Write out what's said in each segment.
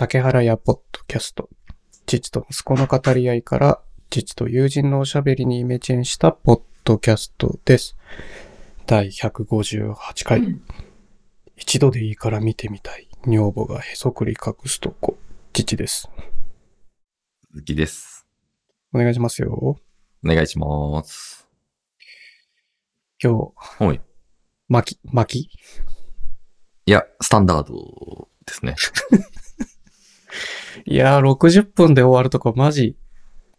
竹原屋ポッドキャスト。父と息子の語り合いから、父と友人のおしゃべりにイメチェンしたポッドキャストです。第158回。一度でいいから見てみたい。女房がへそくり隠すとこ。父です。鈴木です。お願いしますよ。お願いします。今日、はい。巻き、巻き？いや、スタンダードですね。いやー、60分で終わるとこマジ、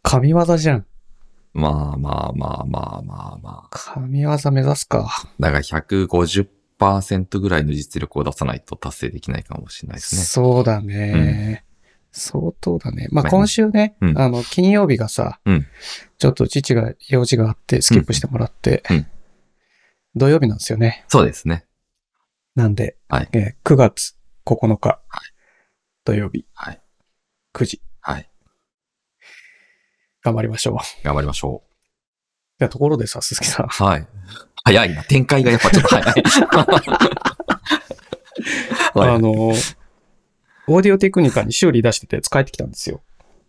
神業じゃん。まあまあまあまあまあまあ。神業目指すか。だから150%ぐらいの実力を出さないと達成できないかもしれないですね。そうだね。相当だね。まあまあ今週ね、うんあの、金曜日がさ、うんちょっと父が用事があってスキップしてもらって、うんうん土曜日なんですよね。そうですね。なんで、はいえー9月9日、土曜日はい。9時、はい。頑張りましょう。頑張りましょでところでさ、鈴木さん、う。はい。早いな。展開がやっぱちょっと早い あの、オーディオテクニカに修理出してて使えてきたんですよ。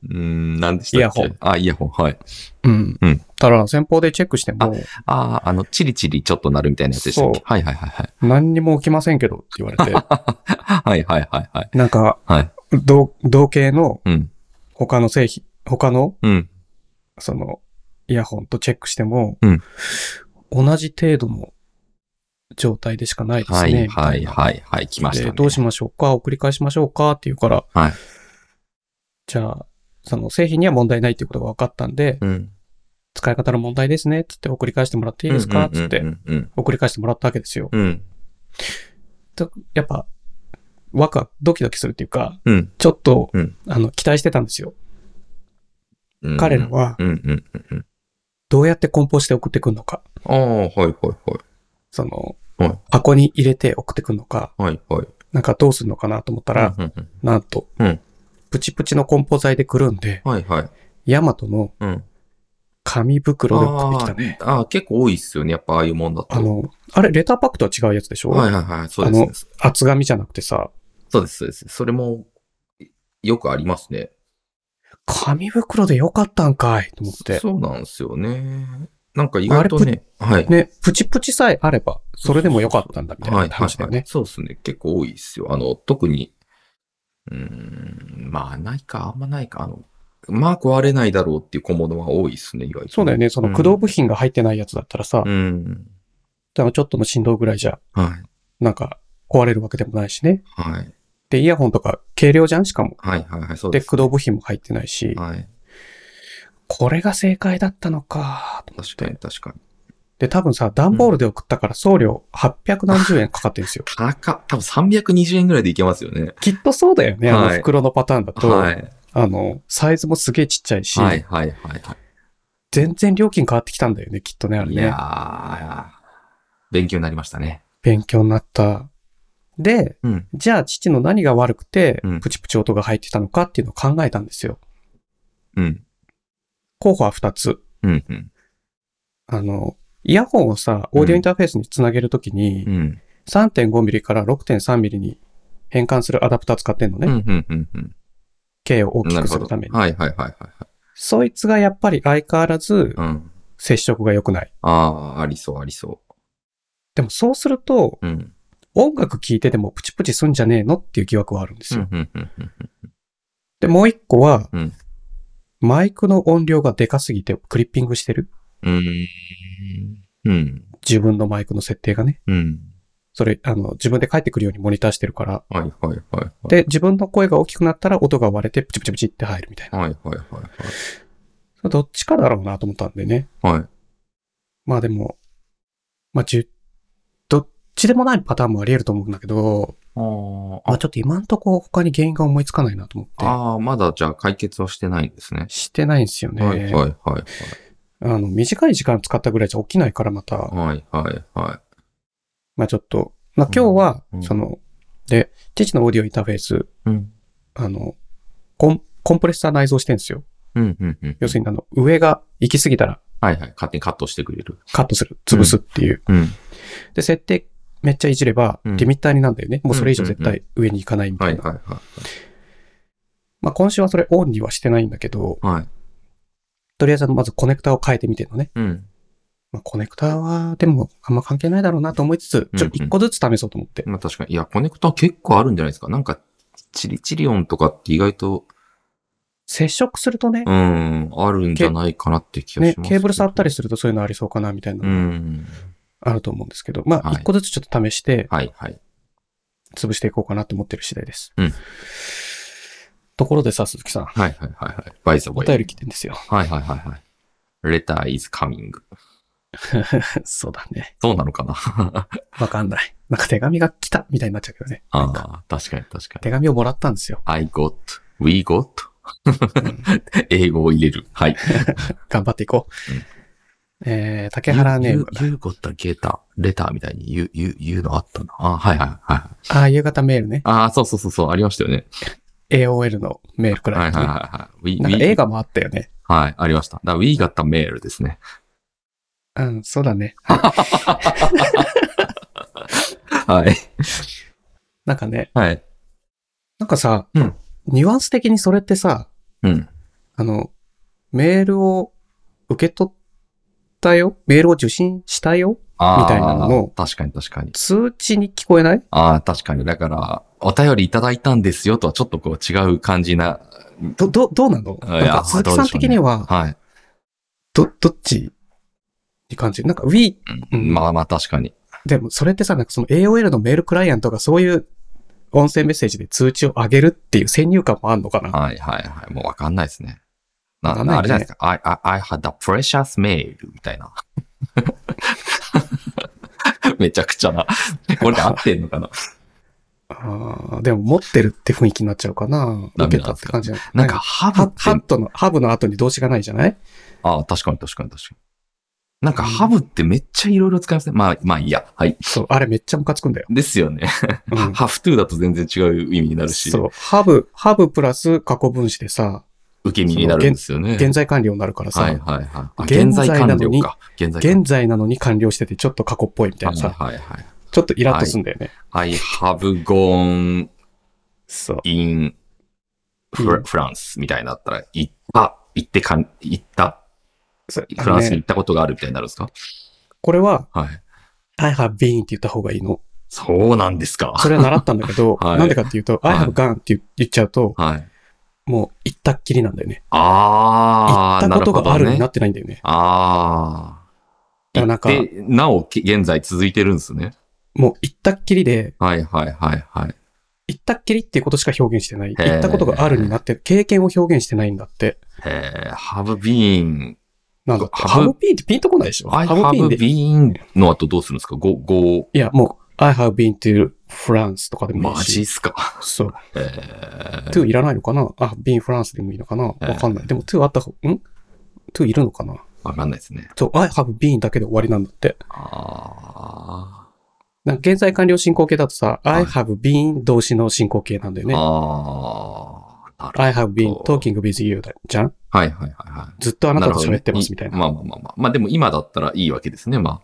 うーん、何でしたっけ？イヤホンあ、イヤホン。はい。うん。うんただ、先方でチェックしても、ああ、あの、チリチリちょっとなるみたいなやつでしたっけ？はいはいはいはい。何にも起きませんけどって言われて、はいはいはいはい。なんか、はい。同同系のうん。他の製品、他のうん。その、イヤホンとチェックしても、うん同じ程度の状態でしかないですね。はいはいなはいはい。来ましたね。でどうしましょうか？送り返しましょうか？って言うから、はい。じゃあ、その製品には問題ないっていうことが分かったんで、うん。使い方の問題ですね、つって送り返してもらっていいですかつって送り返してもらったわけですよ。うん。とやっぱ、ワクワク、ドキドキするっていうか、うん。ちょっと、うんあの、期待してたんですよ。うん。彼らは。どうやって梱包して送ってくるのか。ああ、はいはいはい。その、はい箱に入れて送ってくるのか、はいはい。なんかどうするのかなと思ったら、うんうんうんなんと、うんプチプチの梱包材でくるんで、はいはい。ヤマトのうん。紙袋で送ってきたね。あーあー、結構多いっすよね。やっぱああいうもんだと。あの、あれ、レターパックとは違うやつでしょ、はいはいはい。そうあのです。厚紙じゃなくてさ、そうですそうです。それも、よくありますね。紙袋でよかったんかいと思って。そうなんですよね。なんか意外とね、はい。ね、プチプチさえあれば、それでもよかったんだみたいな話だよね。そうですね。結構多いですよ。あの、特に、うーん、まあ、ないか、あんまないか。あの、まあ、壊れないだろうっていう小物は多いですね、意外と。そうだよね。その駆動部品が入ってないやつだったらさ、うん。でもちょっとの振動ぐらいじゃ、はい。なんか壊れるわけでもないしね。はい。で、イヤホンとか軽量じゃん？しかも。はいはいはい、そうで、です。駆動部品も入ってないし、はい。これが正解だったのかと思っ確かにて。確かに。で、多分さ、段ボールで送ったから送料800何十円かかってるんですよ。高っ。多分320円ぐらいでいけますよね。きっとそうだよね。あのはい袋のパターンだと、はい。あの、サイズもすげえちっちゃいし、はいはいはいはい。全然料金変わってきたんだよね、きっとね、あれね。いやー、勉強になりましたね。勉強になった。で、うん。じゃあ父の何が悪くてうん、プチプチ音が入ってたのかっていうのを考えたんですよ。うん。候補は2つ。うん。うん。あの、イヤホンをさ、オーディオインターフェースにつなげるときに、うん。3.5ミリから6.3ミリに変換するアダプター使ってんのね。うん。うん。うん。うん。径を大き。くするために。はいはいはいはいはい。そいつがやっぱり相変わらずうん。接触が良くない。ああ、ありそうありそでもそうすると、う。うん。音楽聴いててもプチプチすんじゃねえのっていう疑惑はあるんですよ。うん。うん。うん。うんで、もう一個は、うんマイクの音量がでかすぎてクリッピングしてる。うん。うん。自分のマイクの設定がね。うん。それ、あの、自分で返ってくるようにモニターしてるから。はいはいはいはい。で、自分の声が大きくなったら音が割れてプチプチプチって入るみたいな。はいはいはいどっちかだろうなと思ったんでね。はい。はい。まあでも、まあ、じゅ、どっちでもないパターンもあり得ると思うんだけど、あまあちょっと今んとこ他に原因が思いつかないなと思って、ああ、まだじゃあ解決はしてないんですね。してないんですよね。はいはいはいはい。あの、短い時間使ったぐらいじゃ起きないからまた、はいはいはまあちょっと、まあ今日はう、んその、で、父のオーディオインターフェース、い。うん。あの、コン、コンプレッサー内蔵してるんですよ。うんうんうん。要するにあの、上が行き過ぎたらはいはい。勝手にカットしてくれる。カットする、潰すっていう。うん。で、設定めっちゃいじれば、うんリミッターになんだよね。もうそれ以上絶対上に行かないみたな。はいいはいはい。あ、今週はそれオンにはしてないんだけど、はい。とりあえずまずコネクタを変えてみてるのね。うん。まあ、コネクタは、でも、あんま関係ないだろうなと思いつつ、ちょ、うんうん一個ずつ試そうと思って。まあ確かに。いや、コネクタ結構あるんじゃないですか。なんか、チリチリ音とかって意外と、接触するとねう、ん、あるんじゃないかなって気がねし、ます。ケーブル触ったりするとそういうのありそうかな、みたいなうのがん。あると思うんですけど、まあ、はい一個ずつちょっと試して、はい、はい。潰していこうかなって思ってる次第です。うんところでさ、鈴木さん、はい、はい、はい、はい。バイザお便り来てんですよ。はい、はい、はい、はい。letter is coming. そうだね。そうなのかな？わかんない。なんか手紙が来たみたいになっちゃうけどね。ああ、確かに確かに。手紙をもらったんですよ。I got, we got？うん英語を入れる。はい。頑張っていこう。うんえー、竹原ネーム。You, you got a letter, letter みたいに言う、言う、言うのあったな。あはいはいはい。ああ、夕方メールね。ああ、そうそうそうそう、ありましたよね。AOL のメールくらい、はいはいはいはい。We, なんか映画もあったよね。はい、ありました。だから We got a mail ですね。うん、そうだね。はい。なんかね、はい。なんかさ、うんニュアンス的にそれってさ、うん。あの、メールを受け取ったよ？メールを受信したよ？あーみたいなのの確かに確かに。通知に聞こえない？ああ、確かに。だから、お便りいただいたんですよとはちょっとこう違う感じな。ど、ど、どうなの？なんか鈴木さん的には、はい。ど、どっちに感じ？るなんか We、うんうんまあまあ確かに。でもそれってさ、なんかその AOL のメールクライアントがそういう音声メッセージで通知を上げるっていう先入観もあんのかな？はいはいはい。もうわかんないですね。な、ないねあれじゃないですか？I, I, I had a precious mail みたいな。めちゃくちゃな。これで合ってんのかな？あーでも持ってるって雰囲気になっちゃうかなダメなんですかたって感じじゃなんか、ハブハって、ハットの、ハブの後に動詞がないじゃない？ああ、確かに確かに確かに。なんか、ハブってめっちゃいろいろ使いますね。まあ、まあいいや。はい。そう、あれめっちゃムカつくんだよ。ですよね。うんハフトゥーだと全然違う意味になるし、そう、ハブ、ハブプラス過去分詞でさ、受け身になるんですよね。現在完了になるからさ、はいはいはい。あ現現在在なのに完了か。現在現在なのに完了しててちょっと過去っぽいみたいなさ、はいはいはい。ちょっとイラッとすんだよね。I have gone そう。in うん Fr- France みたいになったら、行った、行ってかん、行った、フランスに行ったことがあるみたいになるんですか？これは、はい。I have been って言った方がいいの。そうなんですか。それは習ったんだけど、はいなんでかっていうと、はい I have gone って言言っちゃうと、はい。もう行ったっきりなんだよね。あー、行ったことがあるになね。ってないんだよね。あー。だからなんかなお、現在続いてるんですね。もう行ったっきりで、はいはいはいはい。行ったっきりっていうことしか表現してない。へー行ったことがあるになって、経験を表現してないんだって。えー、have been, なんだ、have- ハブピーってピンとこないでしょ？ハブピー have で。been の後どうするんですか ?go, go, いや、もう、I have been to France とかでもいいマジっし。すか？そう。えー、to いらないのかな？あ、been France でもいいのかな？わかんない。でも to あった方、ん ?to いるのかな？わかんないですね。そう、I have been だけで終わりなんだって。あなんか現在完了進行形だとさ、はい I have been 動詞の進行形なんだよー。ね。あー。なるほど I have been talking with you だじゃん？はいはいはいはい。ずっとあなたと喋ってますみたいな。まあまあまあまあ。まあでも今だったらいいわけですね。ま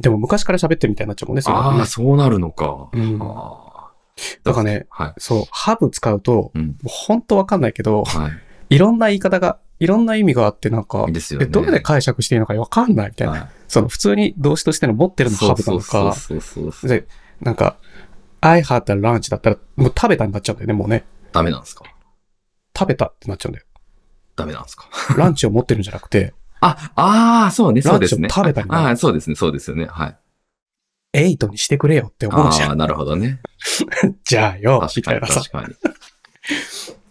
でも昔から喋ってるみたいになっちゃうもんね、そあ。れはねああ、そうなるのか。うんあだからね、ーはい。そう、have 使うと、うん。もう本当わかんないけど、はいろんな言い方が、いろんな意味があってなんかい。、ですよえね。どれで解釈していいのかわかんないみたいな。はいその普通に動詞としての持ってるのそう have なのそうそうか、そうそうそう。で、なんか、I had a lunch だったら、もう食べたになっちゃうんだよね、もうね。ダメなんですか？食べたってなっちゃうんだよ。ダメなんですか？ランチを持ってるんじゃなくて、あ、ああ、そうね、そうですね。食べたりなああ、そうですね、そうですよね。はい。エイトにしてくれよって思うじゃん。ああ、なるほどね。じゃあよ、確かに、確、かに。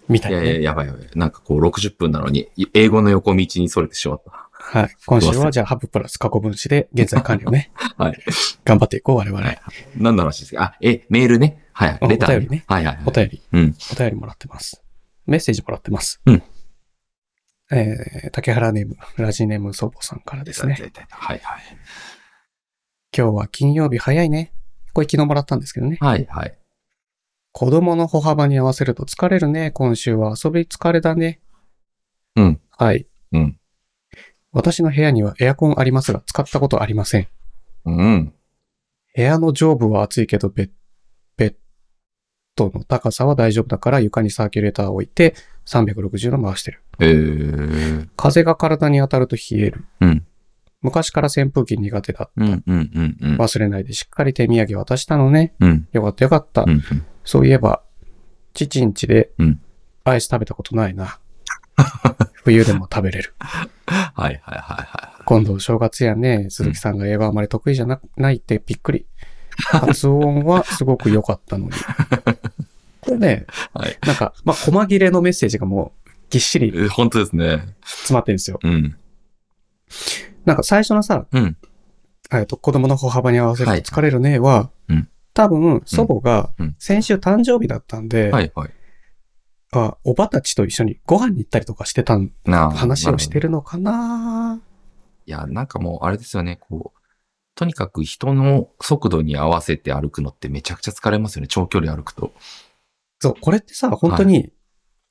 みたいなね。いやいや、やばいやばい。なんかこう、60分なのに、英語の横道にそれてしまった。はい。今週はじゃあ、ハブプラス過去分詞で、現在完了ね。はい。頑張っていこう、我々。はい何の話ですか？あ、え、メールね。はい。あレター、お便りねはいはいはい。お便り、うん。お便りもらってます。メッセージもらってます。うん。えー、竹原ネーム、ラジネーム祖母さんからですね。はいはい。今日は金曜日早いね。これ昨日もらったんですけどね。はいはい。子供の歩幅に合わせると疲れるね。今週は遊び疲れだね。うん。はい。うん。私の部屋にはエアコンありますが、使ったことありません。うん。部屋の上部は暑いけど、べ、べ、トの高さは大丈夫だから床にサーキュレーターを置いて360度回してる。えー。風が体に当たると冷える。うん。昔から扇風機苦手だ。うん、うん、うん、うん。忘れないでしっかり手土産渡したのね。うん、よかったよかった。うん、うん。そういえば、父ん家でうんアイス食べたことないな。冬でも食べれる。はい、はい、はい、は今度お正月やね、鈴木さんが英語あまり得意じゃなないってびっくり。発音はすごく良かったのに。これね、い。はい。なんか、まあ、細切れのメッセージがもうぎっしりえー本当ですね。詰まってるんですよ。うん。なんか最初のさ、うん。えっと、子供の歩幅に合わせるとはい疲れるねは、うん多分、祖母がうん先週誕生日だったんで、はい、はい。あおばたちと一緒にご飯に行ったりとかしてたん話をしてる。るのかないや、なんかもう、あれですよね、こう、とにかく人の速度に合わせて歩くのってめちゃくちゃ疲れますよね、長距離歩くと。そう、これってさ、本当に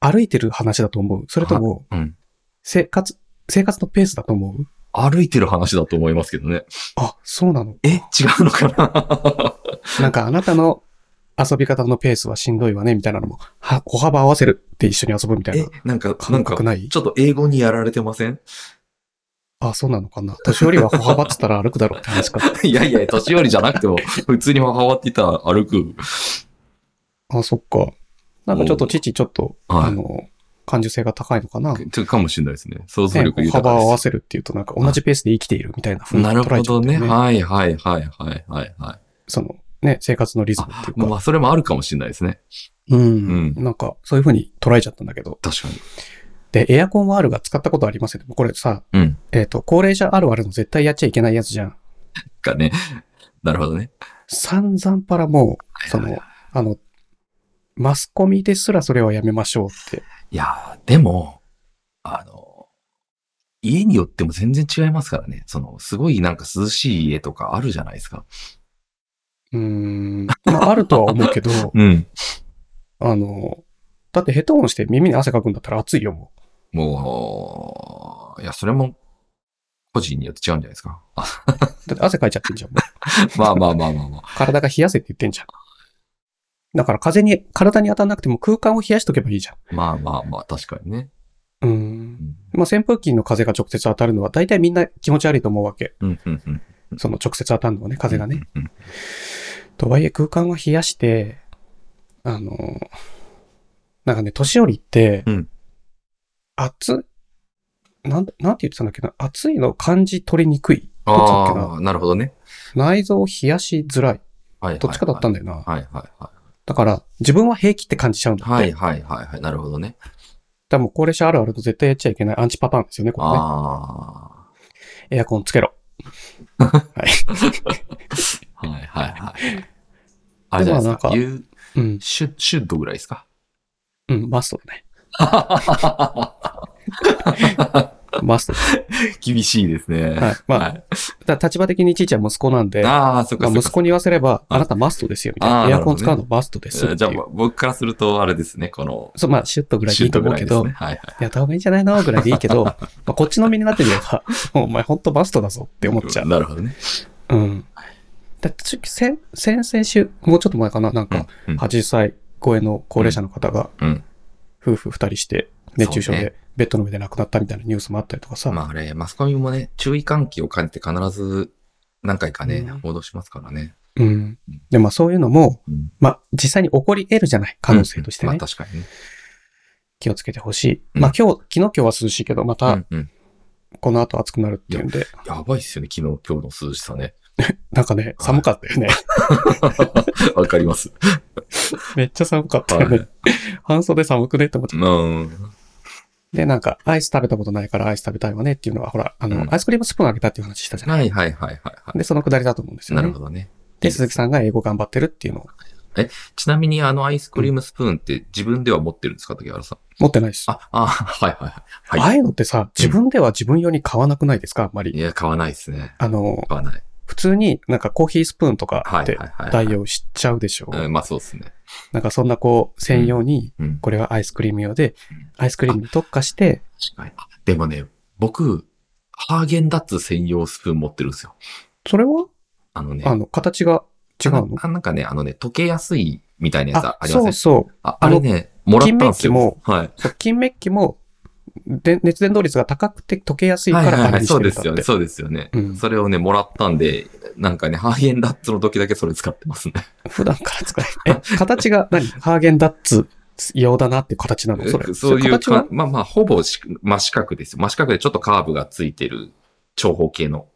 歩いてる話だと思うそれとも、うん。生活、生活のペースだと思う？歩いてる話だと思いますけどね。あ、そうなの。え違うのかな？なんかあなたの遊び方のペースはしんどいわね、みたいなのも、は、歩幅合わせるって一緒に遊ぶみたいえな、なんか、な感んか覚、ない？ちょっと英語にやられてません？あ、そうなのかな？年寄りは歩幅っつったら歩くだろうって話か。いやいや、年寄りじゃなくても、普通に歩幅って言ったら歩く。あ、そっか。なんかちょっと父ちょっと、はいあの、感受性が高いのかな。てかもしれないですね。想像ね、力歩豊か。幅を合わせるっていうとなんか同じペースで生きているみたいな風になる捉えちゃほどね。はいはいはいはいはいはい。その、ね、生活のリズムっていうか。まあ、それもあるかもしれないですね。うん、うなんか、そういう風に捉えちゃったんだけど。確かに。で、エアコンはあるが使ったことありません。これさ、うん。えっ、と、高齢者あるあるの絶対やっちゃいけないやつじゃん。かね。なるほどね。散々パラもう、その、あの、マスコミですらそれはやめましょうって。いやー、でも、あの、家によっても全然違いますからね。その、すごいなんか涼しい家とかあるじゃないですか。うーん、まあ、あるとは思うけど、うん。あの、だってヘッドホンして耳に汗かくんだったら暑いよ、ももう、いや、それも、個人によって違うんじゃないですか。だって汗かいちゃってんじゃん、もう。まあまあまあまあまあ。体が冷やせって言ってんじゃん。だから風に、体に当たらなくても空間を冷やしとけばいいじゃん。まあまあまあ、確かにね。う。うんん。まあ、扇風機の風が直接当たるのは大体みんな気持ち悪いと思うわけ。うん、うん、うん。その直接当たるのはね、風がね。うん。うんとはいえ空間を冷やして、あの、なんかね、年寄りって、うん暑、なん、なんて言ってたんだっけな、暑いの感じ取りにくい。どっちだっけな？ああ、なるほどね。内臓を冷やしづらい。はい。どっちかだったんだ。だよな。はいはいはだから、自分は平気って感じちゃうんだい。って。はいはいはいはい。なるほどね。多分高齢者あるあると絶対やっちゃいけないアンチパターンですよね、これね。あエアコンつけろ。はい。あ。はいはいはい。あれじゃないですか。う、うん、シュッ、シュッドぐらいですか？うん、マストだね。マストだ。厳しいですね。はい。まあ、はい立場的にちいちゃん息子なんで、ああ、そっかそっか。まあ息子に言わせれば、あなたマストですよ、みたいな。エアコン使うのマストです。じゃあ、僕からすると、あれですね、この、そう、まあ、シュッとぐらいでいいと思うけど、ねはいはい。やった方がいいんじゃないの？ぐらいでいいけど、まあ、こっちの身になってみれば、もうお前ほんとマストだぞって思っちゃう。なるほどね。うん。だって、ち先、先々週、もうちょっと前かな、なんか、うん、80歳超えの高齢者の方が、うん。夫婦二人して、熱中症でベッドの上で亡くなったみたいなニュースもあったりとかさ。まああれ、マスコミもね、注意喚起を兼ねて必ず何回かね、うん報道しますからね。うん。で、まあそういうのも、うん。まあ実際に起こり得るじゃない可能性としてね。まあ確かにね。気をつけてほしい。うんまあ今日、昨日今日は涼しいけど、まうたんうん。この後暑くなるっていうんで、やばいっすよね、昨日、今日の涼しさね。なんかね、寒かったよね。わかります。めっちゃ寒かったはよね。い。半袖寒くねって思っちゃっうん。た。で、なんか、アイス食べたことないからアイス食べたいわねっていうのは、ほら、あの、うんアイスクリームスプーンあげたっていう話したじゃない？はいはいはいはいはで、そのくだりだと思うんですい。よねなるほ。どね。で、鈴木さんが英語頑張ってるっていうのをちなみにあのアイスクリームスプーンって自分では持ってるんですか竹原さん？持ってないです。あ、あ、はいはいはい。あはあいうのってさ、自分では自分用に買わなくないですか？あんまい。や、買わないですね。あの、買わない。普通になんかコーヒースプーンとかではいはいはい。代用しちゃうでしょ？うん、まあそうですね。なんかそんなこう、専用に、うん。これはアイスクリーム用でうん、アイスクリームに特化して、でもね、僕、ハーゲンダッツ専用スプーン持ってるんですよ。それは？あのね。あの、形が違うの？あなんかね、あのね、溶けやすいみたいなやつああ、りません？そうそう。ああれね、もらったんですよ。金メッキはい。金メッキも、で熱伝導率が高くて溶けやすいからあれはいはいはい、にしてるんだって。そうですよね。そうですよね。うんそれをね、もらったんで、なんかね、ハーゲンダッツの時だけそれ使ってますね。普段から使え。え、形が 何？ハーゲンダッツ用だなっていう形なの？それ。そういう形は？か、まあまあ、ほぼし真四角ですよ。真四角でちょっとカーブがついてる長方形の、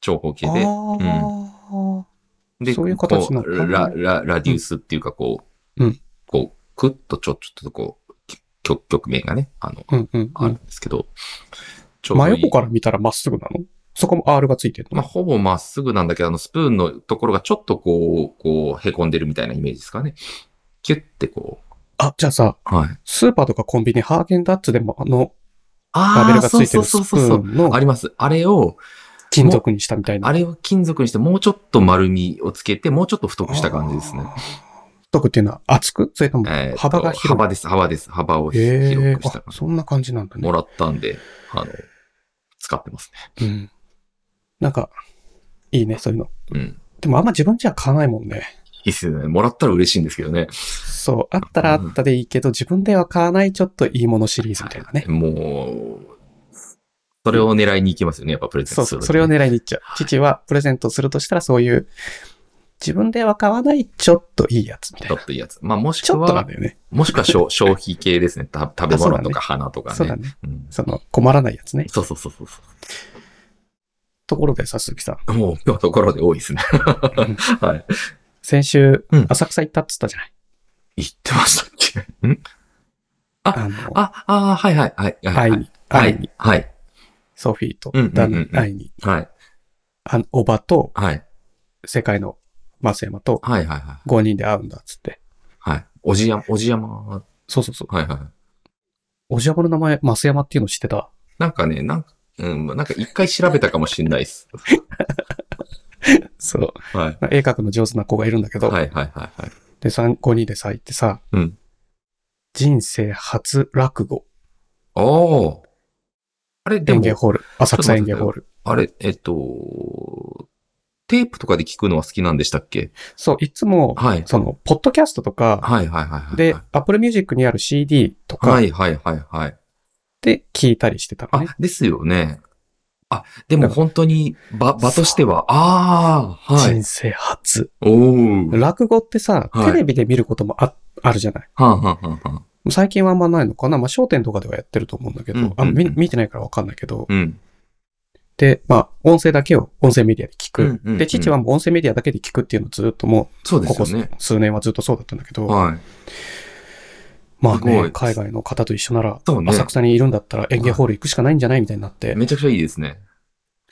長方形で。あで、そういう形なのラ、ラ、ラデュースっていうか、こう、うんこう、クッとちょ、ちょっとこう、曲、曲面がね、あの、あ。うんうんあるんうん。ですけど、ちょうどいい真横から見たらまっすぐなの？そこも R がついてるの？まあ、ほぼまっすぐなんだけど、あの、スプーンのところがちょっとこう、こう、凹んでるみたいなイメージですかね。キュッてこう。あ、じゃあさ、はい。スーパーとかコンビニハーゲンダッツでもあのあラベルがついてそうるスプそうそうそう。ーンのあります。あれを、金属にしたみたいな。あれを金属にして、もうちょっと丸みをつけて、もうちょっと太くした感じですねくっていうのは厚く？それとも幅が広い。幅です、幅です。幅を広くしたあ、そんな感じなんだねも。らったんで、あの、使ってますね。うん。なんか、いいね、そういうの。うん。でもあんま自分じゃ買わないもんね。いいっすよね。もらったら嬉しいんですけどね。そう。あったらあったでいいけど、自分では買わないちょっといいものシリーズみたいなね。もう、それを狙いに行きますよね。やっぱプレゼンそうそう。トするときそれを狙いに行っちゃう。父はプレゼントするとしたらそういう、自分では買わないちょっといいやつみたいちょな。っといいやつ。まあ、もしくちょっとなんは、だよね。もしくは消消 費系ですね。た食べ物とあか花とかね。そうだね。うんその、困らないやつね。そうそうそうそうそところでさ、鈴木さん。う。もう、今日ところで多いですね。はい。先週うん、浅草行ったっつったじゃない？言ってましたっけ？ん？ああの、あ、あはいはい、はい。はい会いに、はい会いに、。はい。ソフィーと旦那に会いに、はい。あのおばとはい。世界の増山とはいはいはい。5人で会うんだっつって。はい。おじやま、おじやま、はそうそうそう。いはい。おじやまの名前、増山っていうの知ってた？なんかね、なんか、うん、なんか一回調べたかもしれないです。そう。はい。絵描くの上手な子がいるんだけど、はいはいはいはい。で、3、5人でさ、行ってさ、うん人生初落語、おー。あれ、でも、演芸ホール、浅草演芸ホール。あれ、えっと、テープとかで聞くのは好きなんでしたっけ？そう、いつも、はい。その、ポッドキャストとか、はいはいはいはい。で、Apple Music にある CD とかはいはいはいはい。で聞いたりしてたのね。あ、ですよね。あ、でも本当に場、場としては、ああ、はい人。生初。おー。落語ってさ、はいテレビで見ることもああるじゃない？はんはんはんはん。最近はあんまないのかな？まあ、商店とかではやってると思うんだけど、うんあ見うん見てないからわかんないけど、うん。で、まあ、音声だけを音声メディアで聞く。うんうんうんで、父はもう音声メディアだけで聞くっていうのをずっともそうう、ここですよね。数年はずっとそうだったんだけど、はい。まあね海外の方と一緒なら、浅草にいるんだったら演芸ホール行くしかないんじゃないみたいになって、めちゃくちゃいいですね。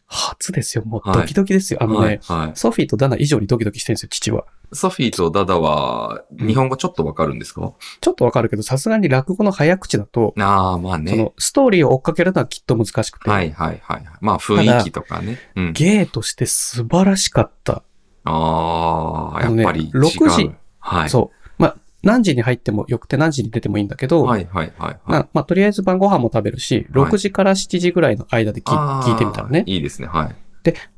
初ですよ。もうはいドキドキですよ。あのはねい、、はい。ソフィーとダナ以上にドキドキしてるんですよ、父は。ソフィーとダダは、日本語ちょっとわかるんですか、ちょっとわかるけど、さすがに落語の早口だと、ああ、まあそね。のストーリーを追っかけるのはきっと難しくて、はいはいはい。まあ雰囲気とかね。うん。芸として素晴らしかった。ああ、やっぱり違う。6時はい。そう。まあ、何時に入ってもよくて何時に出てもいいんだけど、はいはいはいはい。まあ、まあ、とりあえず晩ご飯も食べるし、はい6時から7時ぐらいの間で聞,、いてみたらね。いいですね。はい。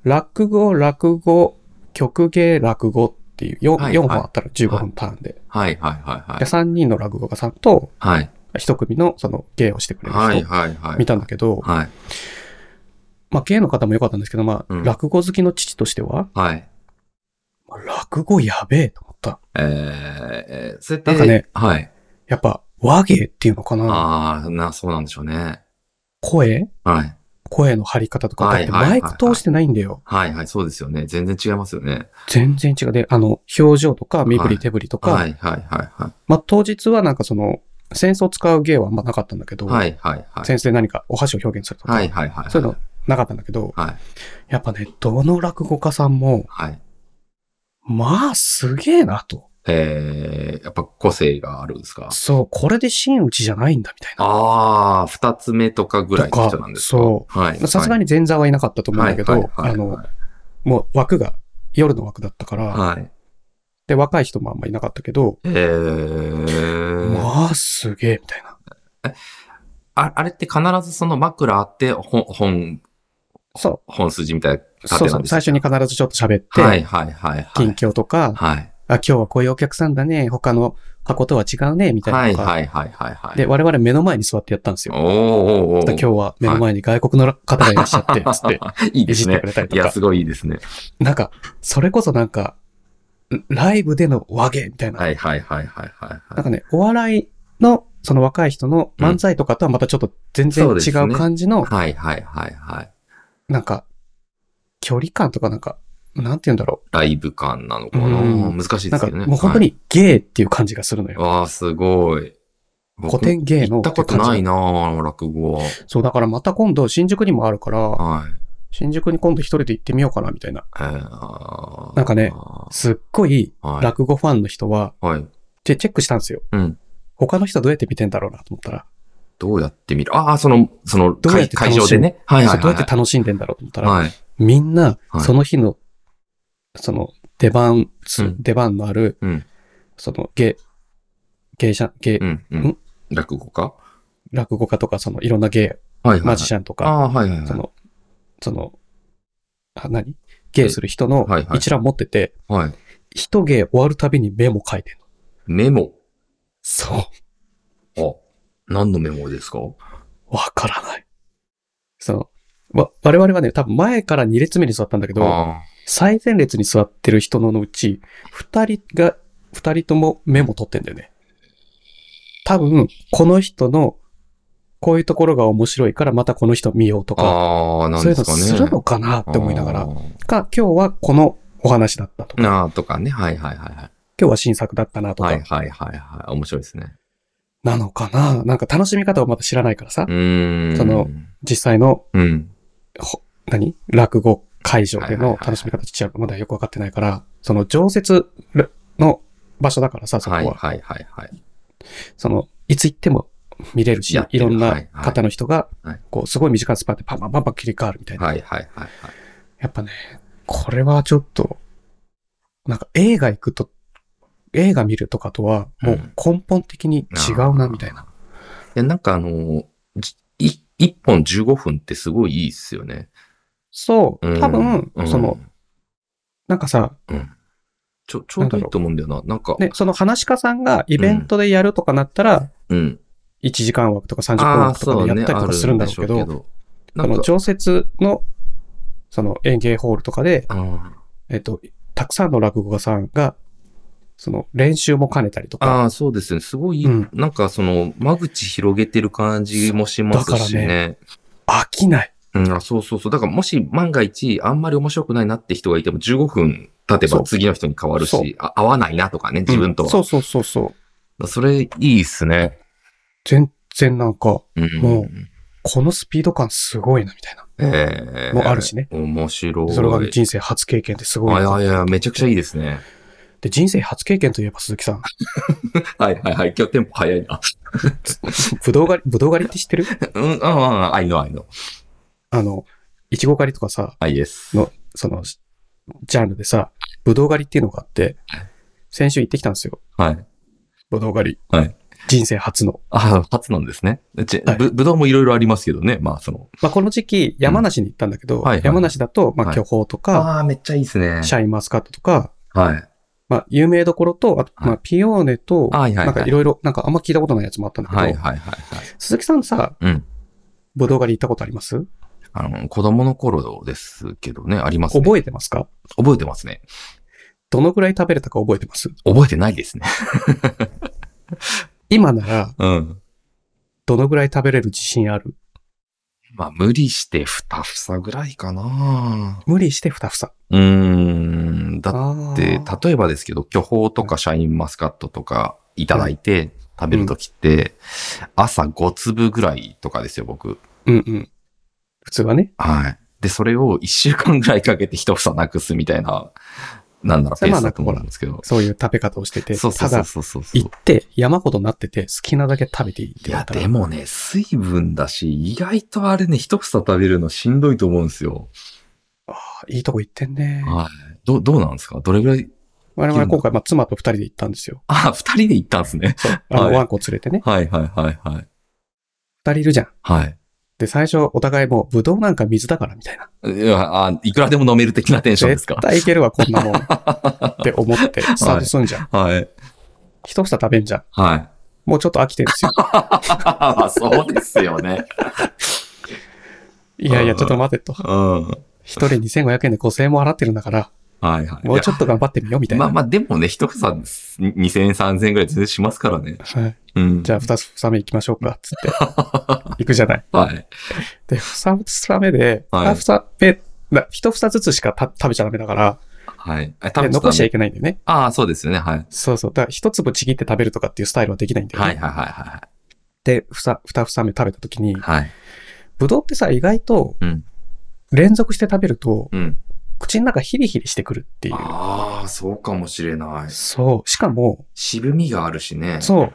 落語、落語、曲芸、落語っていう 4, はい4本あったら15分ターンで。はいはいはいはでい。3人の落語家さんと、はい。1組のその芸をしてくれるはい人。見たんだけど、はい。まあ、芸の方も良かったんですけど、まあ、うん落語好きの父としては、はい。まあ落語やべえと思った。えーえー、それって、なんかねはい。やっぱ和芸っていうのかなああ、な、そうなんでしょうね。声？はい。声の張り方とか、だってマイク通してないんだよ。はいはい、そうですよね。全然違いますよね。全然違う。で、あの、表情とか身振り手振りとか、はいはいはいはい。まあ、当日はなんかその、センスを使う芸はあんまなかったんだけど、はいはいはい。センスで何かお箸を表現するとか、はいはいはい。そういうのなかったんだけど、はい。やっぱね、どの落語家さんも、はい。まあ、すげえなと。えー、やっぱ個性があるんですか？そう、これで真打ちじゃないんだみたいな。ああ、二つ目とかぐらいの人なんですか？とはい。さすがに前座はいなかったと思うんだけど、あの、もう枠が夜の枠だったから、はい。で、若い人もあんまいなかったけど、えー。まあ、すげえ、みたいな。ああれって必ずその枕あって、本、本、そ本筋みたいなう。そうそう。最初に必ずちょっと喋って、はいはいはいはい。近況とか、はい。あ、今日はこういうお客さんだね。他の箱とは違うね。みたいなはい。はいはいはいはい。で、我々目の前に座ってやったんですよ。おーおー今日は目の前に外国の方がいらっしゃって、つって、いいですねいじってく。れたりいや。すごいいいですね。なんか、それこそなんか、ライブでの和芸みたいな。はいはいはいはいはいはなんかね、お笑いの、その若い人の漫才とかとはまたちょっと全然違そう感じの、い。はいはいはいはい。なんか、距離感とかなんか、なんて言うんだろライブ感なのかな、うん難しう。なんかいですよね。もう本当にゲーっていう感じがするのよ。はい。わあ、すごい。古典芸能行ったことないなぁ、落語は。そう、だからまた今度新宿にもあるから、はい。新宿に今度一人で行ってみようかなみたいな。えーなんかねすっごいはい。落語ファンの人は、はい。で、チェックしたんですよ。うん。他の人はどうやって見てんだろうなと思ったら、どうやって見る？ああ、その、そのどうやって会場でね。はいはいはい。どうやって楽しんでんだろうと思ったら、はい。みんなは、いその日の、その、出番、うん出番のある、うん。その、芸、芸者、芸、うん。うんん？落語家？落語家とか、その、いろんな芸、はいはい。マジシャンとか、はいはいはい。その、その、あ、何？芸する人のはいはい一覧持ってて、はい。一芸終わるたびにメモ書いてんの。メモ？そう。あ、何のメモですか？わからない。その、わ、我々はね、多分前から2列目に座ったんだけど、あ最前列に座ってる人のうち、二人が、二人ともメモ取ってんだよね。多分、この人の、こういうところが面白いからまたこの人見ようとあ。か、ああ、なんそういうのでするのかなって思いながあら、ーか、今日はこのお話だったとか、ああ、とかね。はいはいはいはい。今日は新作だったなとはいか、はいはいはい。面白いですね。なのかななんか楽しみ方をまだ知らないからさう、ーん。その、実際の、うん。ほ何？落語会場での楽しみ方ちっまだよくわかってないから、その常設の場所だからさ、そこは。はいはいはいはい。その、いつ行っても見れるし、いろんな方の人がはい、こう、すごい短いスパンでパンパンパンパン切り替わるみたいな。はいはいはいはい。やっぱね、これはちょっと、なんか映画行くと、映画見るとかとは、もう根本的に違うな、みたいな。いや、なんかあの、一本15分ってすごいいいっすよね。そうう、ん多分、うんその、なんかさ、ちょ、ちょうどいいと思うんだよな。なんか、ね、その話し家さんがイベントでやるとかなったら、うん。1時間枠とか30分ああ、枠とか。でやったりとかするんだろうけど、あの常設の、その演芸ホールとかで、あえっと、たくさんの落語家さんが、その練習も兼ねたりとか、あー、そうですね。すごい、うんなんかその、間口広げてる感じもしますしだからね。飽きない。うん、あそうそうそう。だからもし万が一、あんまり面白くないなって人がいても15分経てば次の人に変わるし、あ合わないなとかね、自分とは。うんそうそうそうそう。それいいっすね。全然なんか、うん。もうこのスピード感すごいな、みたいな。ええもあるしね。面白い。それがね人生初経験ってすごいな。あいやいや、めちゃくちゃいいですね。で、人生初経験といえば鈴木さん、はいはいはい。今日テンポ早いな。ぶどう狩り、ぶどう狩りって知ってる？うん、ああ、あいのあいの。あの、いちご狩りとかさ、あいです。の、その、ジャンルでさ、ぶどう狩りっていうのがあって、先週行ってきたんですよ。はい。ぶどう狩り。はい。人生初の。あ初なんですね。ちはいぶ、ぶどうもいろいろありますけどね。まあ、その。まあ、この時期、山梨に行ったんだけど、はいはい山梨だと、まあ、はい巨峰とか、ああ、めっちゃいいですね。シャインマスカットとか、はい。まあ、有名どころと、あと、はいまあ、ピオーネと、はいはいはいなんかいろいろ、なんかあんま聞いたことないやつもあったんだけど、はいはいはいはい。鈴木さんさ、うん。ぶどう狩り行ったことあります？あの、子供の頃ですけどね、ありますね。覚えてますか？覚えてますね。どのぐらい食べれたか覚えてます？覚えてないですね。今なら、うん。どのぐらい食べれる自信ある？まあ、無理して二房ぐらいかな。無理して二房？うーん。だあって、ー例えばですけど、巨峰とかシャインマスカットとかいただいて食べるときって、朝5粒ぐらいとかですよ、僕。うんうん。普通はね。はい。で、それを1週間ぐらいかけて一房なくすみたいな、なんだろう、ペースだと思うんですけど。そういう食べ方をしてて。そうそうそうそう行って山ほどなってて好きなだけ食べていいっていや、でもね、水分だし、意外とあれね、一房食べるのしんどいと思うんですよ。いいとこ行ってんね。はい。ど、どうなんですか？どれぐらい我々今回、まあ、妻と二人で行ったんですよ。あ、二人で行ったんですね。そう。あの、はいワンコ連れてね。はいはいはいはい。二人いるじゃん。はい。で、最初お互いもう、ブドウなんか水だからみたいな。いやあいくらでも飲める的なテンションですか？絶対いけるわ、こんなもん。って思って、スタートすんじゃん。はい。一房食べんじゃん。はい。もうちょっと飽きてるんですよ。まあ、そうですよね。いやいや、ちょっと待てと。うん。はい一人2500円で5000円も払ってるんだから、はい。もうちょっと頑張ってみようみたいな。まあまあ、でもね、一房2000円、3000円ぐらい全然しますからね。はい。うん。じゃあ、二房目行きましょうか、つって。行くじゃない。あ、はい。で、二房目で、はい二房目、な一房ずつしかた食べちゃダメだから、はい。残しちゃいけないんだよね。ああ、そうですよね。はい。そうそう。だから一粒ちぎって食べるとかっていうスタイルはできないんだよね。はいはいはいはで、ふさ、二房目食べた時にい。、はい。ぶどうってさ、意外とうん。連続して食べると、うん。口の中ヒリヒリしてくるっていう。ああ、そうかもしれない。そう。しかも、渋みがあるしね。そう。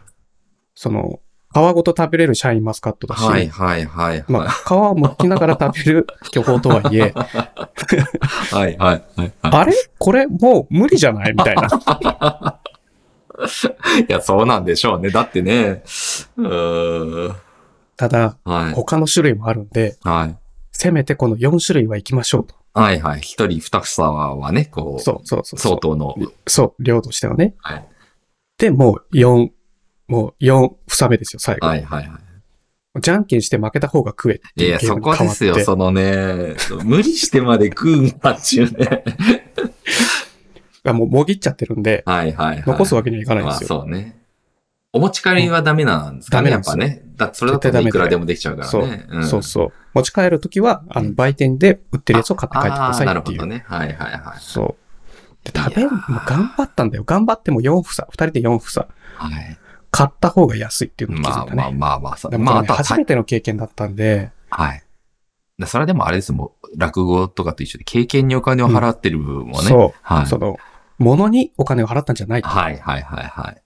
その、皮ごと食べれるシャインマスカットだし、はいはいはい。まあ、皮を剥きながら食べる 巨峰とはいえ、はいはいはい。あれ？これもう無理じゃない？みたいな。いや、そうなんでしょうね。だってね。うーん。ただ、はい。他の種類もあるんで、はい。せめてこの4種類は行きましょうと。はいはい。一人二房はね、こう、そうそうそう。相当の。そう、量としてはね。はい。で、もう4、もう4房目ですよ、最後。はいはいはい。じゃんけんして負けた方が食えっていや、そこですよ、そのね、無理してまで食うんだっちゅうね。あもうもぎっちゃってるんで、はいはいはい。残すわけにはいかないんまあですよ。そうね。お持ち帰りはダメなんですかね、ダメなんやっぱね。だそれだと絶対ダメでねいくらでもできちゃうからそうね。んそうそう。持ち帰るときは、あの、売店で売ってるやつを買って帰ってくださいるっていう。ほどね。はいはいはい。そう。で、食べん、もう頑張ったんだよ。頑張っても4房、2人で4房。はい。買った方が安いっていうのに気づまあまあいたね。まあまあ、まあ、あとはこれね初めての経験だったんで、はい。でそれでもあれですもん、落語とかと一緒で経験にお金を払ってる部分もね。そう、はい。その、物にお金を払ったんじゃない。はいはいはいはい。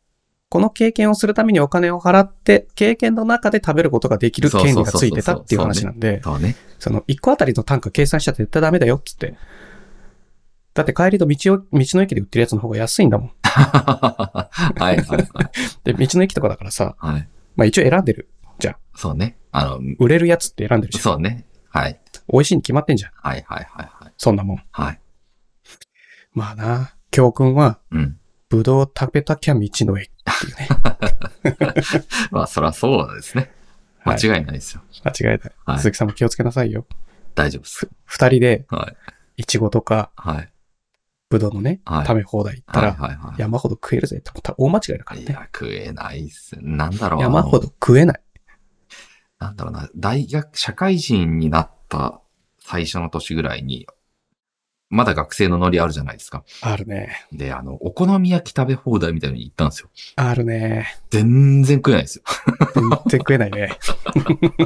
この経験をするためにお金を払って、経験の中で食べることができる権利がついてたっていう話なんで、そうね。その1個あたりの単価計算しちゃ絶対ダメだよっつって。だって帰りの道を、道の駅で売ってるやつの方が安いんだもん。はいはいはい。で、道の駅とかだからさ、はい。まあ一応選んでる。そうね。あの、売れるやつって選んでるじゃん。そうね。はい。美味しいに決まってんじゃん。はいはいはいはい。そんなもん。はい。まあな、教訓は、うん。ぶどう食べたきゃ道の駅っていうね。まあ、そらそうですね。間はい違いないですよ。間違えた。はい鈴木さんも気をつけなさいよ。大丈夫です。二人で、はい。いちごとか、はい。ぶどうのね、はい食べ放題行ったはいら、はいはい。山ほど食えるぜって大間違いだからね。いや、食えないっす。なんだろう。山ほど食えない。なんだろうな。大学、社会人になった最初の年ぐらいに、まだ学生のノリあるじゃないですか。あるね。で、あの、お好み焼き食べ放題みたいに行ったんですよ。あるね。全然食えないですよ。全然食えないね。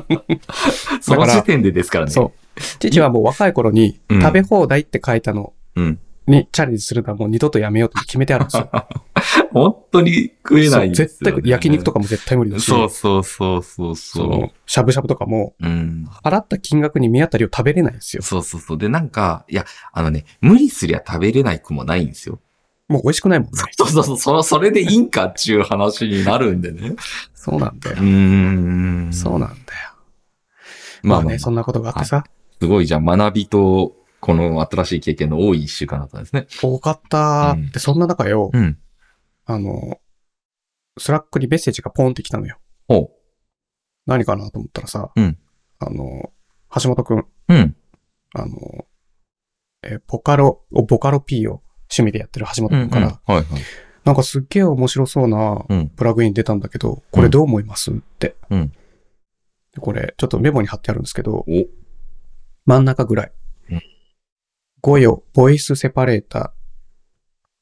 その時点でですからね。そう。父はもう若い頃にうん食べ放題って書いたのうん。にチャレンジするのはもう二度とやめようと決めてあるんですよ。本当に食えないんですよ、ね。絶対焼肉とかも絶対無理だし、そうそうそうそうそそう。のしゃぶしゃぶとかもうん。払った金額に見合った量食べれないんですよ。そうそうそう。で、なんか、いや、あのね、無理すりゃ食べれないくもないんですよ。もう美味しくないもんね。そうそうそう、その、それでいいんかっていう話になるんでね。そうなんだよう。ーん。そうなんだよ。まあ、まあね、そんなことがあってさ、すごいじゃあ学びと、この新しい経験の多い一週間だったんですね。多かったうんって、そんな中よ、うん。あの、スラックにメッセージがポンって来たのよ。ほ何かなと思ったらさ、うんあの、橋本くん、う。うん。あの、えーボカロ、ボカロ P を趣味でやってる橋本くんから、はいはい。なんかすっげえ面白そうなうん。プラグイン出たんだけど、これどう思いますって。うんでこれ、ちょっとメモに貼ってあるんですけど、お。真ん中ぐらい。うん Goyo、ボイスセパレータ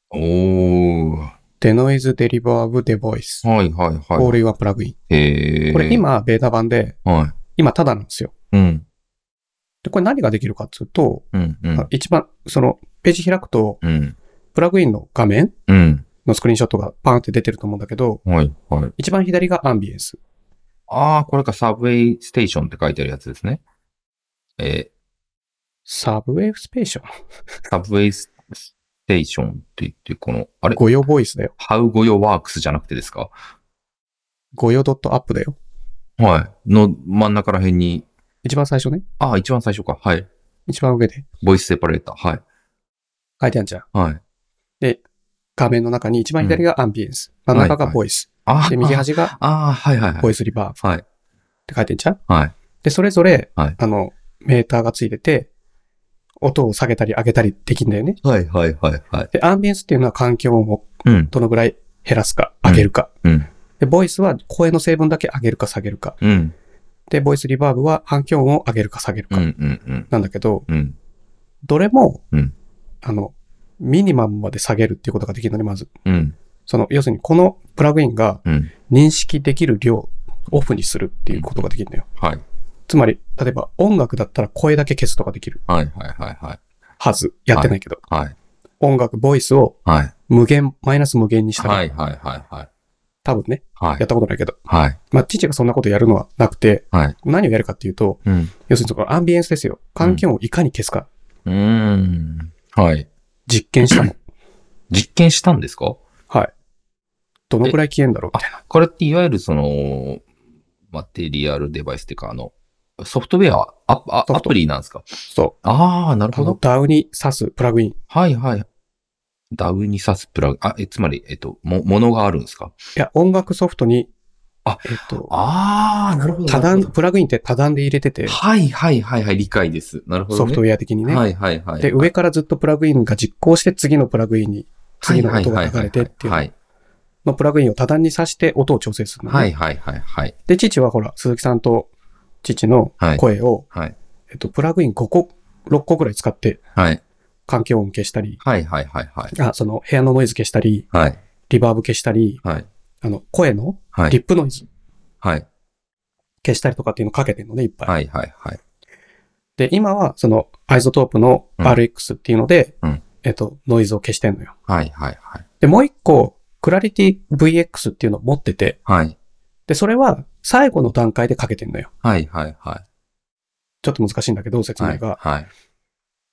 おー。ー、デノイズデリバーブデボイス、はいはいオーはい。ルインワンプラグイン。へー。これ、今、ベータ版で、は今、ただなんですよ。い。うん。で、これ何ができるかっていうと、うん。うん。一番、その、ページ開くと、うん。プラグインの画面うん。のスクリーンショットがパーンって出てると思うんだけど、はいはい。一番左がアンビエンス。ああ、これかサブウェイステーションって書いてあるやつですね。えサブウェイスペーション。ー、サブウェイステーションって言って、この、あれ？ごよボイスだよ。ハウゴヨワークスじゃなくてですか？ごよドットアップだよ。はい。の真ん中ら辺に一番最初ね。ああ、一番最初か。はい。一番上でボイスセパレーター。はい。書いてあるじゃん。はい。画面の中に一番左がアンビエンス。真ん中がボイス。ああ、で、右端がああ、はいはいはい。ボイスリバーブっはい。て書いてんじゃん。はい。で、それぞれ、はいあの、メーターがついてて、音を下げたり上げたりできるんだよね。はいはいはいはい。で、アンビエンスっていうのは環境音をうん。どのぐらい減らすか、上げるか。うん。で、ボイスは声の成分だけ上げるか下げるか。うん。で、ボイスリバーブは反響音を上げるか下げるか。うん。うん。なんだけど、うん。どれも、うんあの、ミニマムまで下げるっていうことができるのね、まず。うん。その、要するにこのプラグインがうん。認識できる量、オフにするっていうことができるのよ。はい。つまり、例えば音楽だったら声だけ消すとかできるはいはいはいはい。はず。やってないけど。はい。音楽、ボイスをはい。無限、マイナス無限にしたら、はいはいはいはい。多分ね、はいやっ。たことないけど。はい。まあ、父がそんなことやるのはなくて、はい。何をやるかっていうと、うん。要するにそのアンビエンスですよ。環境音をいかに消すか、うーん。はい。実験したの。実験したんですか？はい。どのくらい消えんだろう？みたいな。これっていわゆるその、マテリアルデバイスっていうか、あの、ソフトウェア、アアプリなんですか？そう。ああ、なるほど。ダウに挿すプラグイン。いはいはい。ダウに挿すプラグ、あ、え、つまり、えっと、も、ものがあるんですか？や、音楽ソフトに、あえっと、ああ、なるほ多段、プラグインって多段で入れてて、はいはいはいはい、理解です。なるほど、ね。ソフトウェア的にね。はいはいはい。で、上からずっとプラグインが実行して次のプラグインに、次の音が流れてっていうはいのプラグインを多段に挿して音を調整するのね、はいはいはいはい。で、父はほら、鈴木さんと父のはい。声を、はい。えっと、プラグイン5個、6個ぐらい使ってはい。環境音消したり、はいはいはいはい。あ、その部屋のノイズ消したり、はい。リバーブ消したり、はい。あの、声のはい。リップノイズはい。消したりとかっていうのをかけてるのね、いっぱい。はいはいはい。で、今はその iZotope のうん RX っていうので、うんえっと、ノイズを消してんのよ。はいはいはい。で、もう一個、 Clarity Vx っていうのを持ってて、はい。で、それは最後の段階でかけてんのよ。はいはいはい。ちょっと難しいんだけど、説はい。明が。はい。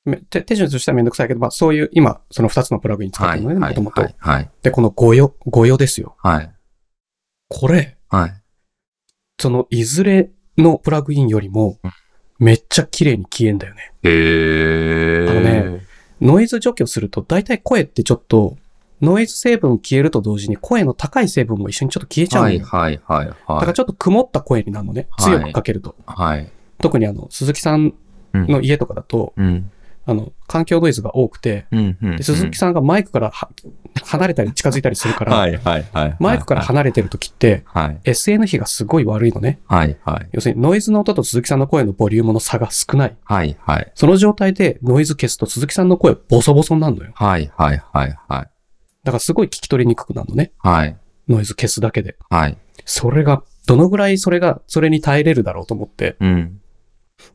め手手順としてはめんどくさいけど、まあそういう、今、その二つのプラグイン使ってるのね、もともと。はい。で、この Goyo、Goyo ですよ。はい。これ、はい。そのいずれのプラグインよりもうん、めっちゃ綺麗に消えんだよね。へー。あのね。ノイズ除去すると、大体声ってちょっと、ノイズ成分消えると同時に声の高い成分も一緒にちょっと消えちゃうのよ。はいはいはいだかはい。らちょっと曇った声になるのね。はい強くかけると。はい。特にあの、鈴木さんの家とかだと、うん。あの、環境ノイズが多くて、うん。うん。で鈴木さんがマイクからは離れたり近づいたりするから、はいはいはい。マイクから離れてる時って、はい。SN 比がすごい悪いのね。はいはい。要するにノイズの音と鈴木さんの声のボリュームの差が少ない。はいはい。その状態でノイズ消すと鈴木さんの声ボソボソになるのよ。はいはいはいはい。だからすごい聞き取りにくくなるのね。はい。ノイズ消すだけで。はい。それが、どのぐらいそれが、それに耐えれるだろうと思って、うん。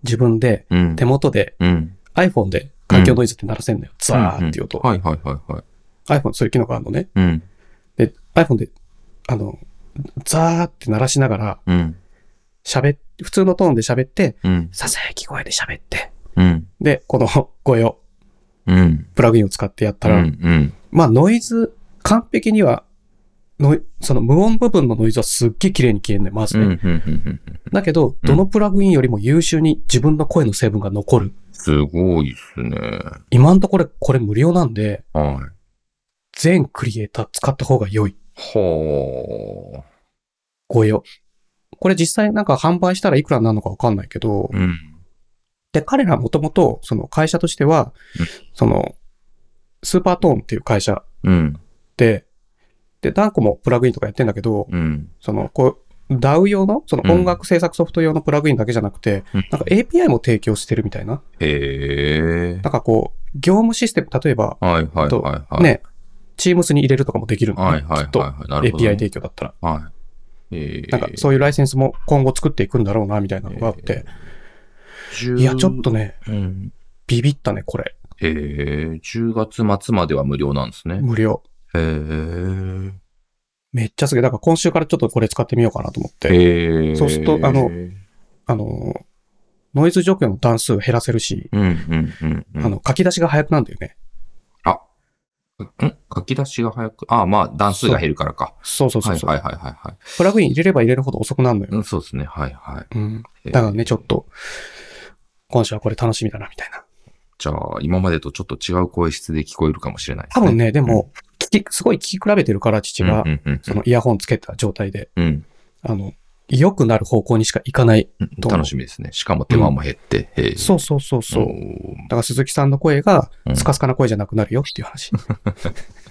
自分でうん。手元でうん。iPhone で環境ノイズって鳴らせんのよ。ザーっていう音。はいはいはいはい。iPhone そういう機能があるのね。うん。で、iPhone で、あの、ザーって鳴らしながら、うん。普通のトーンで喋って、うん。ささやき声で喋って、うん。で、この声を、うん。プラグインを使ってやったら、うん。うん。まあノイズ、完璧には、ノイその無音部分のノイズはすっげえ綺麗に消えんねまずうん。うね。ん。うん。だけど、どのプラグインよりも優秀に自分の声の成分が残る。すごいっすね。今んところこれ無料なんで、はい。全クリエイター使った方が良い。ほごよ。これ実際なんか販売したらいくらになるのかわかんないけど、ー。うん。で、彼らもともと、その会社としてはうん、その、スーパートーンっていう会社うん。で、で、何個もプラグインとかやってんだけど、うん。その、こう、DAW 用の、そのうん音楽制作ソフト用のプラグインだけじゃなくて、うんなんか API も提供してるみたいな。へえ。なんかこう、業務システム、例えば、はいはいとはいはい。。ね、Teams に入れるとかもできるのね、きっと。API 提供だったら。はい。ええ。なんかそういうライセンスも今後作っていくんだろうな、みたいなのがあって。いや、ちょっとね、うん。ビビったね、これ。へえ、10月末までは無料なんですね。無料。へえ。めっちゃすげえ。だから今週からちょっとこれ使ってみようかなと思って。へえ。そうするとあのあの、ノイズ除去の段数減らせるし、うんうんうんうん。あの、書き出しが早くなるんだよね。ん書書き出しが早く、ああ、まあ、段数が減るからか。そうそうそうそう、はいはいはいはいはい。プラグイン入れれば入れるほど遅くなるのよ。うん、そうですね。はいはい。うん。えーだからね、ちょっと、今週はこれ楽しみだな、みたいな。じゃあ、今までとちょっと違う声質で聞こえるかもしれないですね。多分ね、でも、聞き、すごい聞き比べてるから、父うん、がう、んうんそのイヤホンつけた状態で、うん、あの、良くなる方向にしか行かない。うん。どうも楽しみですね。しかも手間も減って。へえそうそうそうそう。おだーから鈴木さんの声がうん、スカスカな声じゃなくなるよっていう話。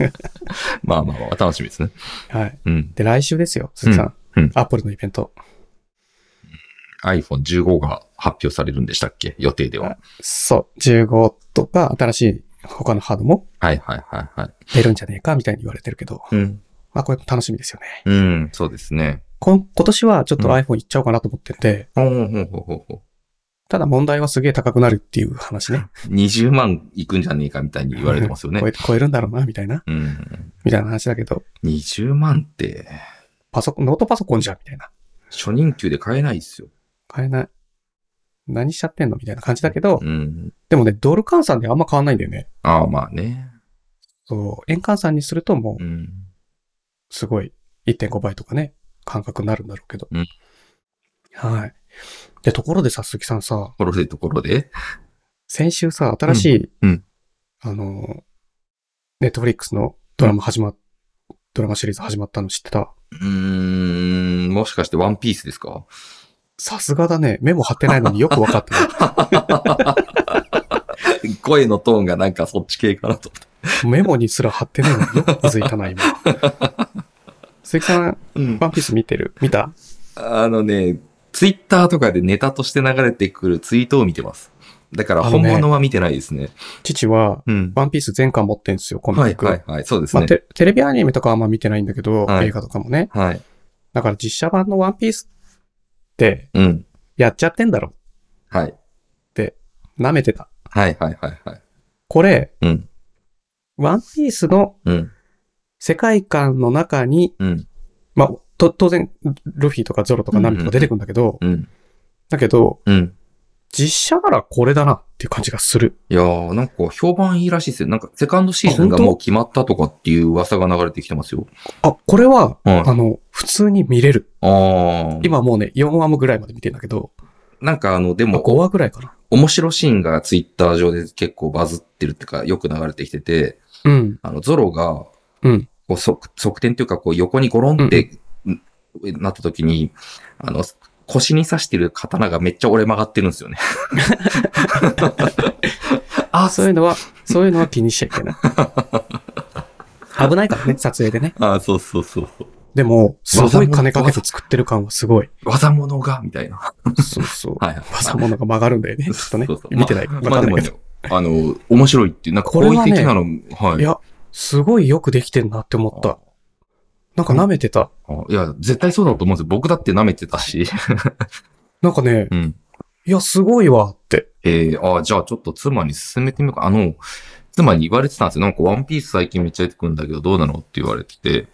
まあまあまあ、楽しみですね。はい。うん。で、来週ですよ、鈴木さん。うんうんアップルのイベント。iPhone15 が発表されるんでしたっけ？予定では。そう、15とか、新しい他のハードもはいはいはいはい。出るんじゃねえかみたいに言われてるけど、うん。まあこれ楽しみですよね。うん、そうですね。こん今年はちょっとうん iPhone いっちゃおうかなと思ってて、ほうほうほうほうほただ問題はすげえ高くなるっていう話ね。う。20万いくんじゃねえかみたいに言われてますよね超。え超えるんだろうな、みたいな、うん。みたいな話だけど、20万って、パソコン、ノートパソコンじゃん、みたいな。初任給で買えないですよ。買えない。何しちゃってんの？みたいな感じだけど、うん。でもね、ドル換算であんま変わんないんだよね。ああ、まあね。そう、円換算にするともう、うん。すごい、1.5倍とかね、感覚になるんだろうけど。うんはい。で、ところでさ、鈴木さんさ、ところでところで。先週さ、新しい、うんうんあの、ネットフリックスのドラマ始まっ、ドラマシリーズ始まったの知ってた？うーん、もしかしてワンピースですか？さすがだね。メモ貼ってないのによくわかったね。声のトーンがなんかそっち系かなと。メモにすら貼ってないのによく気づいたな、今。鈴木さん、うんワンピース見てる？見た？あのね、ツイッターとかでネタとして流れてくるツイートを見てます。だから本物は見てないですね。父は、うん。ワンピース全巻持ってんですよ、コミはいック。はいはい。そうですまあ、ね。テテレビアニメとかはあんま見てないんだけど、はい映画とかもね。はい。だから実写版のワンピースって、うん。やっちゃってんだろはい。って、舐めてた。はいはいはいはい。これ、うん。ワンピースのうん。世界観の中に、うん。まあ、と、当然、ルフィとかゾロとかナミとか出てくるんだけど、うん。だけど、うん。実写ならこれだなっていう感じがする。いやー、なんか評判いいらしいですよ。なんかセカンドシーズンがもう決まったとかっていう噂が流れてきてますよ。あ、これは、はいあの、普通に見れる。あー。今もうね、4話もぐらいまで見てんだけど、なんかあの、でまあ、5も、話ぐらいかな。面白シーンがツイッター上で結構バズってるっていうか、よく流れてきてて、うん。あの、ゾロが、うん。こう、側側転っていうか、こう、横にゴロンって、なった時に、あの、腰に刺してる刀がめっちゃ折れ曲がってるんですよね。あ、そういうのは、そういうのは気にしちゃいけない。危ないからね、撮影でね。あ、そうそうそうそう。でも、すごい金かけて作ってる感はすごい。技物が、みたいな。そうそう。はいはい。技物が曲がるんだよね。きっとねそうそう。見てない。まあまあでもあの、面白いっていう、なんか好意的なの、はい。いや、すごいよくできてんなって思った。なんか舐めてた。あいや、絶対そうだと思うんですよ。僕だって舐めてたし。なんかね、うん。いや、すごいわって。えー、あじゃあちょっと妻に勧めてみようか。あの、妻に言われてたんですよ。なんかワンピース最近めっちゃ出てくるんだけど、どうなのって言われてて。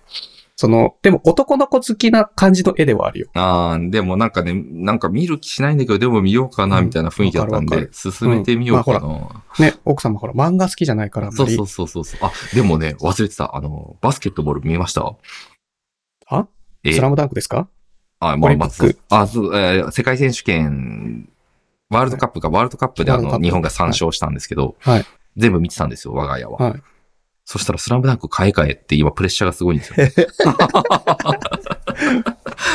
その、でも男の子好きな感じの絵ではあるよ。ああ、でもなんかね、なんか見る気しないんだけど、でも見ようかな、うんみたいな雰囲気だったんでわかるわか、進めてみようかな。うんね、奥様ほら、漫画好きじゃないから。そうそうそうそうそう。あ、でもね、忘れてた。あの、バスケットボール見えました？スラムダンクですか？あ、オまあまあ、リンピックそうあ、そう、えー世界選手権、ワールドカップか、ワールドカップであの、日本が3勝したんですけど、はい全部見てたんですよ、我が家は。はい。そしたらスラムダンク買い替えって今プレッシャーがすごいんですよ。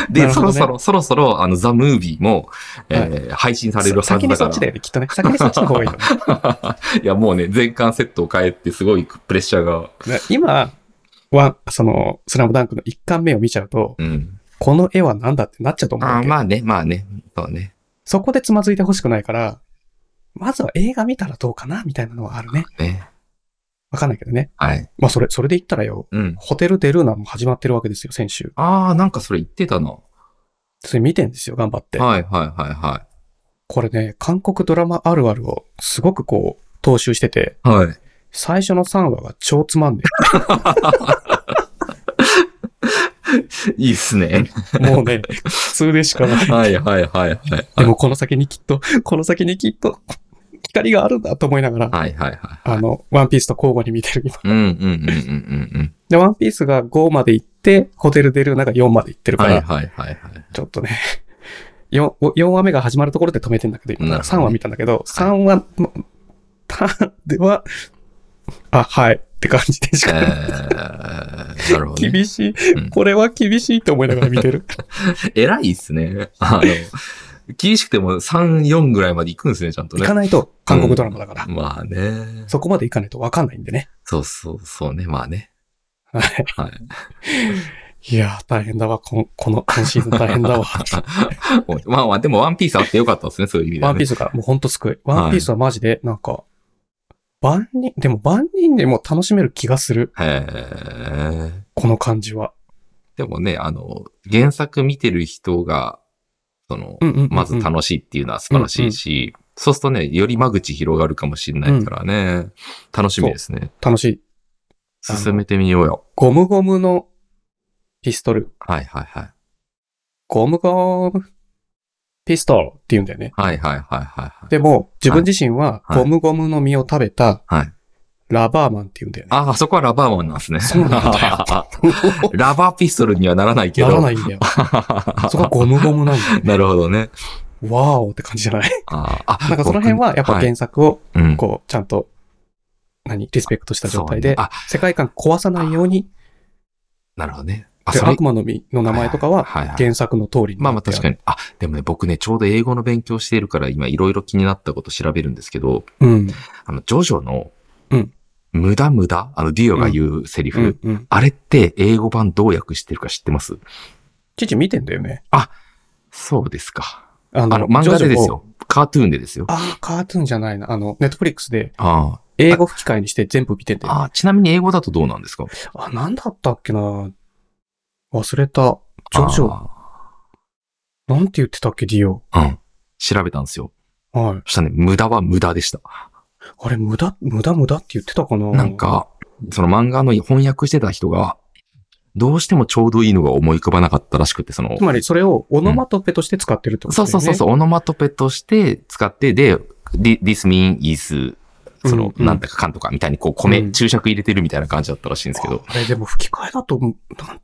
で、ねそろそろ、そろそろ、あの、ザ・ムービーも、えー配信されるはずだ先にそから。っちだよね、きっとね。先にそっちの方がいいよね。いや、もうね、全巻セットを変えて、すごいプレッシャーが。ね今は、その、スラムダンクの一巻目を見ちゃうと、うん。この絵はなんだってなっちゃうと思うんあまあね、まあね。そうね。そこでつまずいてほしくないから、まずは映画見たらどうかなみたいなのはあるね。ね。わかんないけどね。はい。まあ、それ、それで言ったらよ、うん。ホテルデルーナも始まってるわけですよ、先週。ああ、なんかそれ言ってたな。それ見てんですよ、頑張って。はいはいはいはこれね、韓国ドラマあるあるをすごくこう、踏襲してて、い。はい。最初の3話が超つまんね いいっすね。え。もうね、普通でしかない。はいはいはいはい。でもこの先にきっと、この先にきっと、光があるんだと思いながら、はいはいはい。あの、ワンピースと交互に見てる今。うんうんうんうんうんうん。で、ワンピースが5まで行って、ホテルデルーナが4まで行ってるから、はいはいはいはい。ちょっとね、4, 4話目が始まるところで止めてんだけど、今なるほどね3話見たんだけど、3話、まターンでは、あ、はいって感じでしえか、ー、なるほど、ね。厳しい、うんこれは厳しいと思いながら見てる。偉いっすね。あの、厳しくても3、4ぐらいまで行くんですね、ちゃんとね。行かないと韓国ドラマだから。まあね。そこまで行かないと分かんないんでね。そうそうそうね、まあね。はい。はい。いやー、大変だわ。こんこの、今シーズン大変だわ。まあまあ、でもワンピースあってよかったですね、そういう意味では、ね。ワンピースがもうほんと救い。ワンピースはマジで、なんか、万人、でも万人でも楽しめる気がする。へえ。この感じは。でもね、あの、原作見てる人が、その、うんうんうんうんまず楽しいっていうのは素晴らしいし、そうするとね、より間口広がるかもしれないからね、楽しみですね。楽しい。進めてみようよ。ゴムゴムのピストル。はいはいはい。ゴムゴムピストルって言うんだよね。はいはいはいはいはい。でも、自分自身ははいゴムゴムの実を食べたはい。ラバーマンって言うんだよね。あ、あそこはラバーマンなんですね。そうなんだラバーピストルにはならないけど。ならないんだよ。そこはゴムゴムなんだよね。なるほどね。わーおって感じじゃない？あーあ、なんかその辺はやっぱ僕原作をこう、ちゃんと、何リスペクトした状態で世界観壊さないように、なるほどね。あ、で悪魔の実の名前とかははいはい原作の通りにまあまあ確かに。に。あ、でもね、僕ね、ちょうど英語の勉強しているから今いろいろ気になったこと調べるんですけど、うん。あの、ジョジョの、うん無駄無駄あの、ディオが言うセリフ、うん。うん。あれって英語版どう訳してるか知ってます？父見てんだよね。そうですか。ああの、漫画でです。よ。カートゥーンでですよ。ああ、カートゥーンじゃないな。あの、ネットフリックスであ英語吹き替えにして全部見てんだあ。よ、ああ、ちなみに英語だとどうなんですか？あ、なんだったっけな忘れた。ジョジョ、あなんて言ってたっけ、ディオ。あうん。調べたんですよ。はい。そしたらね、無駄は無駄でした。あれ、無駄、無駄無駄って言ってたかな？なん、か、その漫画の翻訳してた人が、どうしてもちょうどいいのが思い浮かばなかったらしくて、そのつ、まりそれをオノマトペとして使ってるってこと。そうそうそうそう、オノマトペとして使って、で、thi- this mean is, その、なんだかかんとかみたいにこう米、うん注釈入れてるみたいな感じだったらしいんですけど。あれ、でも吹き替えだと、なんて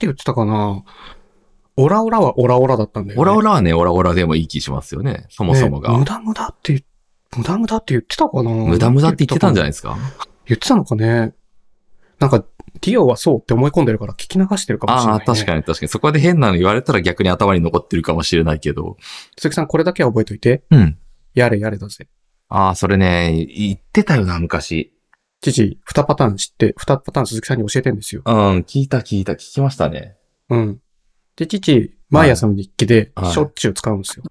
言ってたかなオラオラはオラオラだったんだよね。オラオラはね、オラオラでもいい気しますよね。そもそもが。ね無駄無駄って言、無駄無駄って言ってたかな無駄無駄って言ってたんじゃなないですか？言ってたのかねなんか、ディオはそうって思い込んでるから聞き流してるかもしれない、ああ、ね。確かに確かに。そこで変なの言われたら逆に頭に残ってるかもしれないけど。鈴木さん、これだけは覚えといて。うん。やれやれだぜ。ああ、それね、言ってたよな、昔。父、二パターン知って、二パターン鈴木さんに教えてんですよ。うん、聞いた聞いた、聞きましたね。うん。で、父、毎朝の日記ではいしょっちゅう使うんですよ。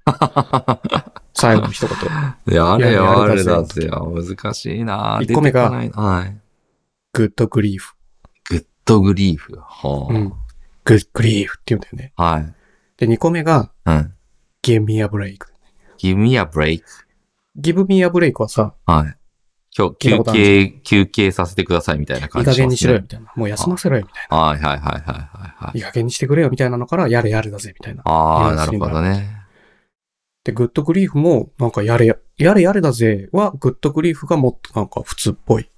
最後の一言。いや、あれよ、ああれだぜ。難しいな一個目がはい。グッドグリーフ。グッドグリーフ。はあ、うん。グッドグリーフって言うんだよね。はい。で、二個目が、うん。give me a break. give me a break. Give me a break はさ、はい。今日、休聞いたことある憩、休憩させてくださいみたいない感いじしますね加減にしろよ、みたいな。もう休ませろよ、みたいな。はいはいはいはいはいはい。いい加減にしてくれよ、みたいなのから、やれやれだぜ、みたいな。ああ、なるほどね。で、 good grief も、なんかやれや、やれやれだぜは、 good grief がもっとなんか普通っぽい。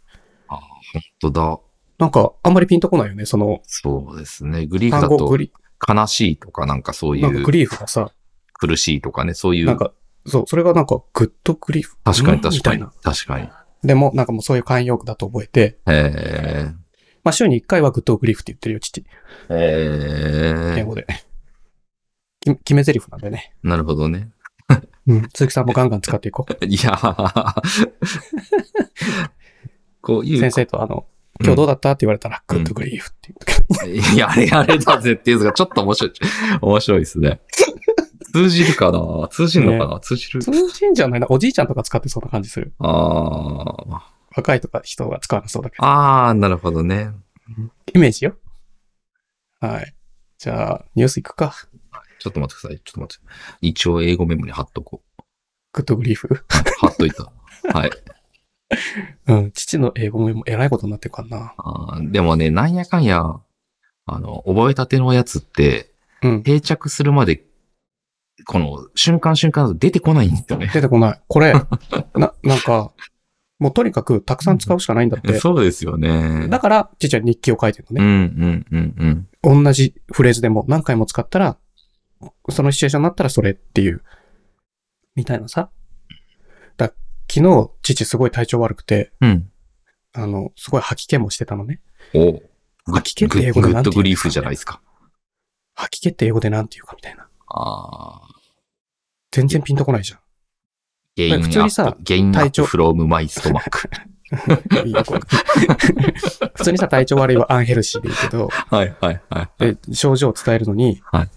本当だ。なんか、あんまりピンとこないよね、その、そうですね。 grief 単だと語グリ、悲しいとかなんかそういうなんか grief がさ、苦しいとかね、そういう。なんか、そう、それがなんか、 good grief。確かにうん？確かに。確かに。でも、なんかもうそういう慣用句だと覚えて、えまあ週に1回は good grief って言ってるよ、父。ー、えー、英語で。き決め台詞なんでね。なるほどね。うん。鈴木さんもガンガン使っていこう。いやー こういう。先生とあの、今日どうだった？って言われたら、グッドグリーフって言う。いや、あれあれだぜっていうのがちょっと面白い。面白いですね。通じるかな？通じるのかな、通じる？通じんじゃないな。おじいちゃんとか使ってそうな感じする。あ若いとか人が使わなそうだけあ。ああ、なるほどね。ど。イメージよ。はい。じゃあ、ニュースいくか。ちょっと待ってください。ちょっと待って。一応英語メモに貼っとこう。グッドグリーフ？貼っといた。はい。うん。父の英語も偉いことになってるからな。あーでもね、なんやかんや、あの、覚えたてのやつって、うん。定着するまで、この瞬間瞬間出てこないんですよね。出てこない。これ、な、なんか、もうとにかくたくさん使うしかないんだって。そうですよね。だから、父は日記を書いてるのうんね。うんうんうん。同じフレーズでも何回も使ったら、そのシチュエーションになったらそれっていう、みたいなさ。だ昨日、父すごい体調悪くて、うん。あの、すごい吐き気もしてたのね。お吐き気って英語でなんて言うか？ねグッドグリーフじゃないですか。吐き気って英語でなんて言うかみたいな。ああ。全然ピンとこないじゃん。ゲインアップ、ゲインアップ体調フロームマイストマック。普通にさ、体調悪いはアンヘルシーでいいけど、はいはいはい。で、症状を伝えるのに、はい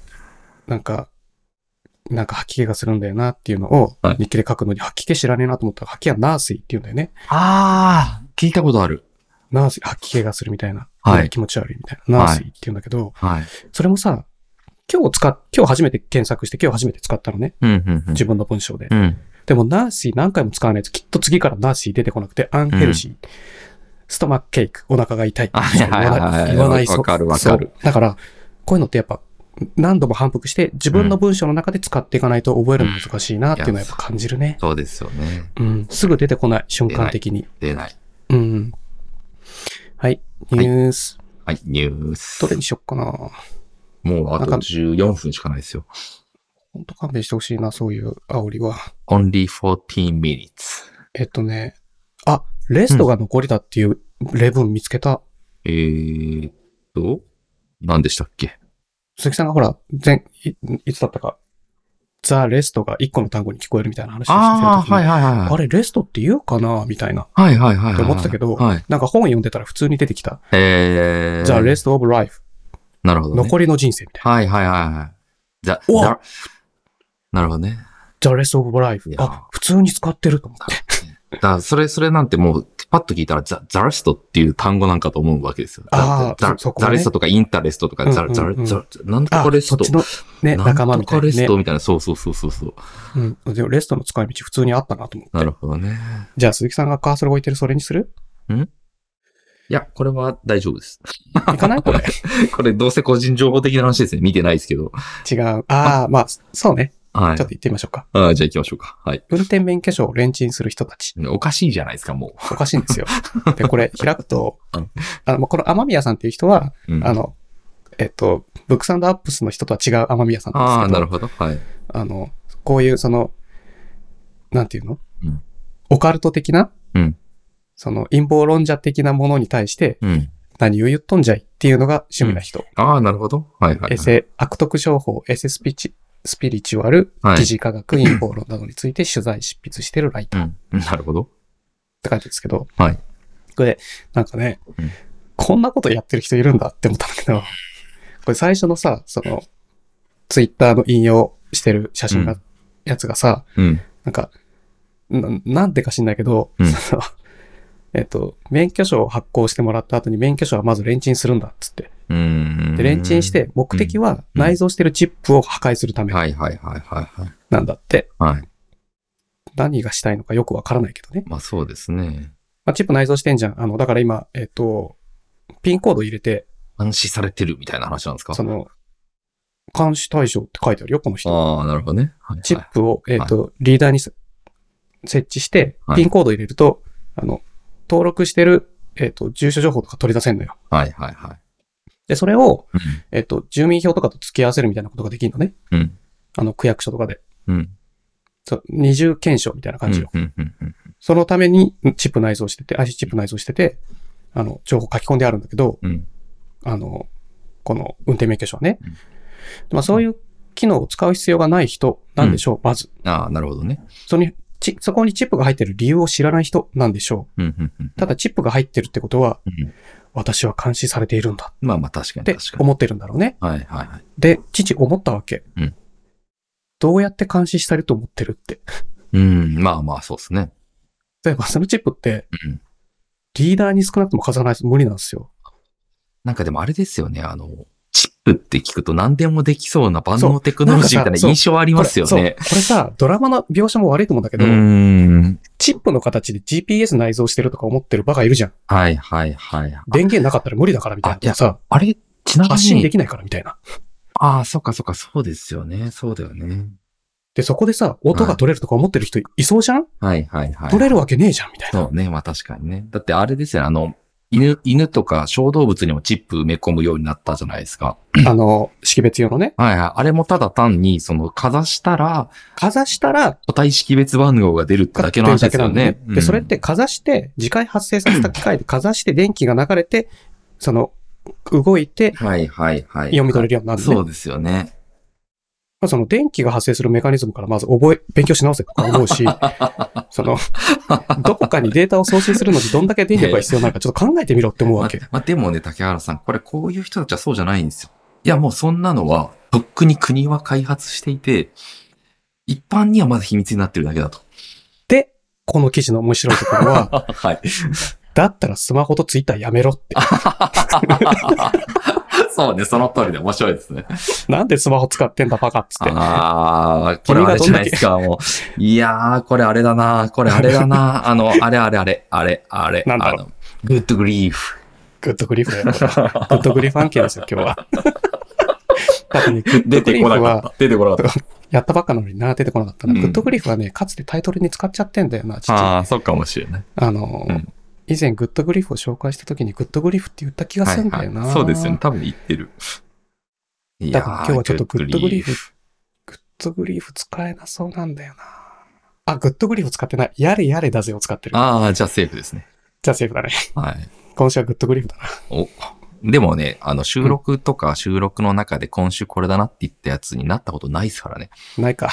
なんか、なんか吐き気がするんだよなっていうのをはい日記で書くのに、吐き気知らねえなと思ったら、吐き気はナースイって言うんだよね。ああ、聞いたことある。ナースイ、吐き気がするみたいな。はい気持ち悪いみたいな。ナースイって言うんだけど、はい。それもさ、今日使っ、今日初めて検索して今日初めて使ったのね。うんうんうん。自分の文章で。うん。でも、ナーシー何回も使わないときっと次からナーシー出てこなくて、アンヘルシー、ストマックケーク、お腹が痛い。はいはいはいはい言わないそうわかるわかるだから、こういうのってやっぱ、何度も反復して、自分の文章の中で使っていかないと覚えるの難しいなっていうのはやっぱ感じるね。そうですよね。うん。すぐ出てこない、瞬間的に。出ない。うん。はい。ニュース。はい、ニュース。どれにしよっかな。もうあとなんか14分しかないですよ。ほんと勘弁してほしいな、そういう煽りは。only 14 minutes. えっとね、あ、レストが残りだっていう例文見つけた。えーっと、何でしたっけ？鈴木さんがほら、前、いいつだったか、ザ・レストが一個の単語に聞こえるみたいな話をしてああ、た時に、はいはいはい。あれ、レストって言うかなみたいな。はいはいはいはい。って思ってたけどはい。なんか本読んでたら普通に出てきた。えー。ザ・レスト・オブ・ライフ。なるほど、ね。残りの人生みたいな。はいはいはいはい。ザ、おザ、なるほどね。ザ・レスト・オブ・ライフい。やあ、普通に使ってると思って。だそれ、それなんてもう、パッと聞いたら、ザ、ザレストっていう単語なんかと思うわけですよ。あーザねザレストとかインタレストとか、ザ、ザうんうザ、ザ、なんとあかレ、ストね、仲間とかレスみたいなね。トみたいな、そうそうそうそうそう。うん。でもレストの使い道普通にあったなと思って。なるほどね。じゃあ鈴木さんがカーソル置いてるそれにする？いや、これは大丈夫です。いかない？これ。これ、どうせ個人情報的な話ですね。見てないですけど。違う。ああ、まあ、そうね。はいちょっと。言ってみましょうか。あーじゃあ行きましょうか。はい。運転免許証をレンチンする人たち。おかしいじゃないですか、もおかしいんですよ。で、これ開くとうん、あの、この雨宮さんっていう人は、う。うんあの、えっと、ブックサンドアップスの人とは違う雨宮さんなんですああ、けど、なるほど。はい。あの、こういうその、なんていうの、うんオカルト的な、うんその陰謀論者的なものに対してうん。何を言っとんじゃいっていうのが趣味な人。ああ、なるほど。はいはい、はい。エセ、悪徳商法、エセスピチ、スピリチュアル、はい疑似科学、陰謀論などについて取材、執筆してるライターっうん。なるほど。て感じですけど、はい。これ、なんかね、うんこんなことやってる人いるんだって思ったんだけど、これ最初のさ、その、ツイッターの引用してる写真が、うんやつがさ、うん。なんか、ななんでか知んないけど、うんそのえっと、免許証を発行してもらった後に免許証はまずレンチンするんだっつって。うん。で、レンチンして目的は内蔵してるチップを破壊するためはいはいはいはいはい。なんだって。はい。何がしたいのかよくわからないけどね。まあそうですね。まあ、チップ内蔵してんじゃん。あの、だから今、えっと、ピンコード入れて、暗視されてるみたいな話なんですか？その、監視対象って書いてあるよ、この人。ああ、なるほどね。はい、チップを、えっ、と、リーダーにせ設置して、はいピンコード入れると、あの、登録してる、えっ、と、住所情報とか取り出せんのよ。はいはいはい。で、それを、うん。えっ、と、住民票とかと付き合わせるみたいなことができるのね。うん。あの、区役所とかで。うん。そう、二重検証みたいな感じよ。うん。うん。うん。そのためにチップ内蔵してて、IC チップ内蔵してて、あの、情報書き込んであるんだけど、うん。あの、この運転免許証はね。うんまあそういう機能を使う必要がない人なんでしょう、まず。ああ、なるほどね。そのち、そこにチップが入ってる理由を知らない人なんでしょうん。うん。うんう。ただチップが入ってるってことは、うん。私は監視されているんだまあまあ確かってに確かに。思ってるんだろうね。はいはいはい。で、父思ったわけ。うんどうやって監視したりと思ってるって。うん。まあまあそうですね。例えばそのチップって、うん。リーダーに少なくとも飾らないと無理なんですよ。なんかでもあれですよね。あの、プって聞くと何でもできそうな万能テクノロジーみたいな印象ありますよこれね。そうこれさ、ドラマの描写も悪いと思うんだけうど、ん。チップの形で GPS 内蔵してるとか思ってるバカいるじゃん。はいはいはい。電源なかったら無理だからみたいなさ、あれ、ちなみに。発信できないからみたいな。ああ、そっかそっか、そうですよね。そうだよね。で、そこでさ、音が取れるとか思ってる人いそうじゃん、はいはいはい。取れるわけねえじゃん、みたいな。そうね。まあ確かにね。だってあれですよね。あの、犬、犬とか小動物にもチップ埋め込むようになったじゃないですか。あの、識別用のね。はいはい。あれもただ単に、その、かざしたら、かざしたら、個体識別番号が出るってだけの話ですよね。で、それってかざして、次回発生させた機械でかざして電気が流れて、その、動いてうんはいはいはい。読み取れるようになるのね。そうですよね。まあ、その電気が発生するメカニズムからまず覚え、勉強し直せとか思うし、その、どこかにデータを送信するのにどんだけ電力が必要なのかちょっと考えてみろって思うわけ。まあ、でもね、竹原さん、これこういう人たちはそうじゃないんですよ。いや、もうそんなのは、とっくに国は開発していて、一般にはまだ秘密になってるだけだと。で、この記事の面白いところは、はい。だったらスマホとツイッターやめろって。そうね、その通りで面白いですね。なんでスマホ使ってんだバカっつって。ああ、これあれじゃないですか、もう。いやー、これあれだな、これあれだな、あの、あれあれあれ、あれ、あれ、なんだろうグッドグリーフ。グッドグリフだよ。グッドグリフ案件ですよ、今日は。出てこなかった。出てこなかった。やったばっかなのにな、出てこなかったな。うん good grief はね、かつてタイトルに使っちゃってんだよな、父。あああ、そうかもしれない。の、うん以前 good grief を紹介した時に good grief って言った気がするんだよな。そうですよね。多分言ってる。いだから今日はちょっと good griefフ。、 good grief 使えなそうなんだよな。あ、 good grief 使ってない。やれやれだぜを使ってる。ああ、じゃあセーフですね。じゃあセーフだね。はい。今週は good grief だな。お、でもね、あの、収録とか収録の中で今週これだなって言ったやつになったことないですからね。ないか。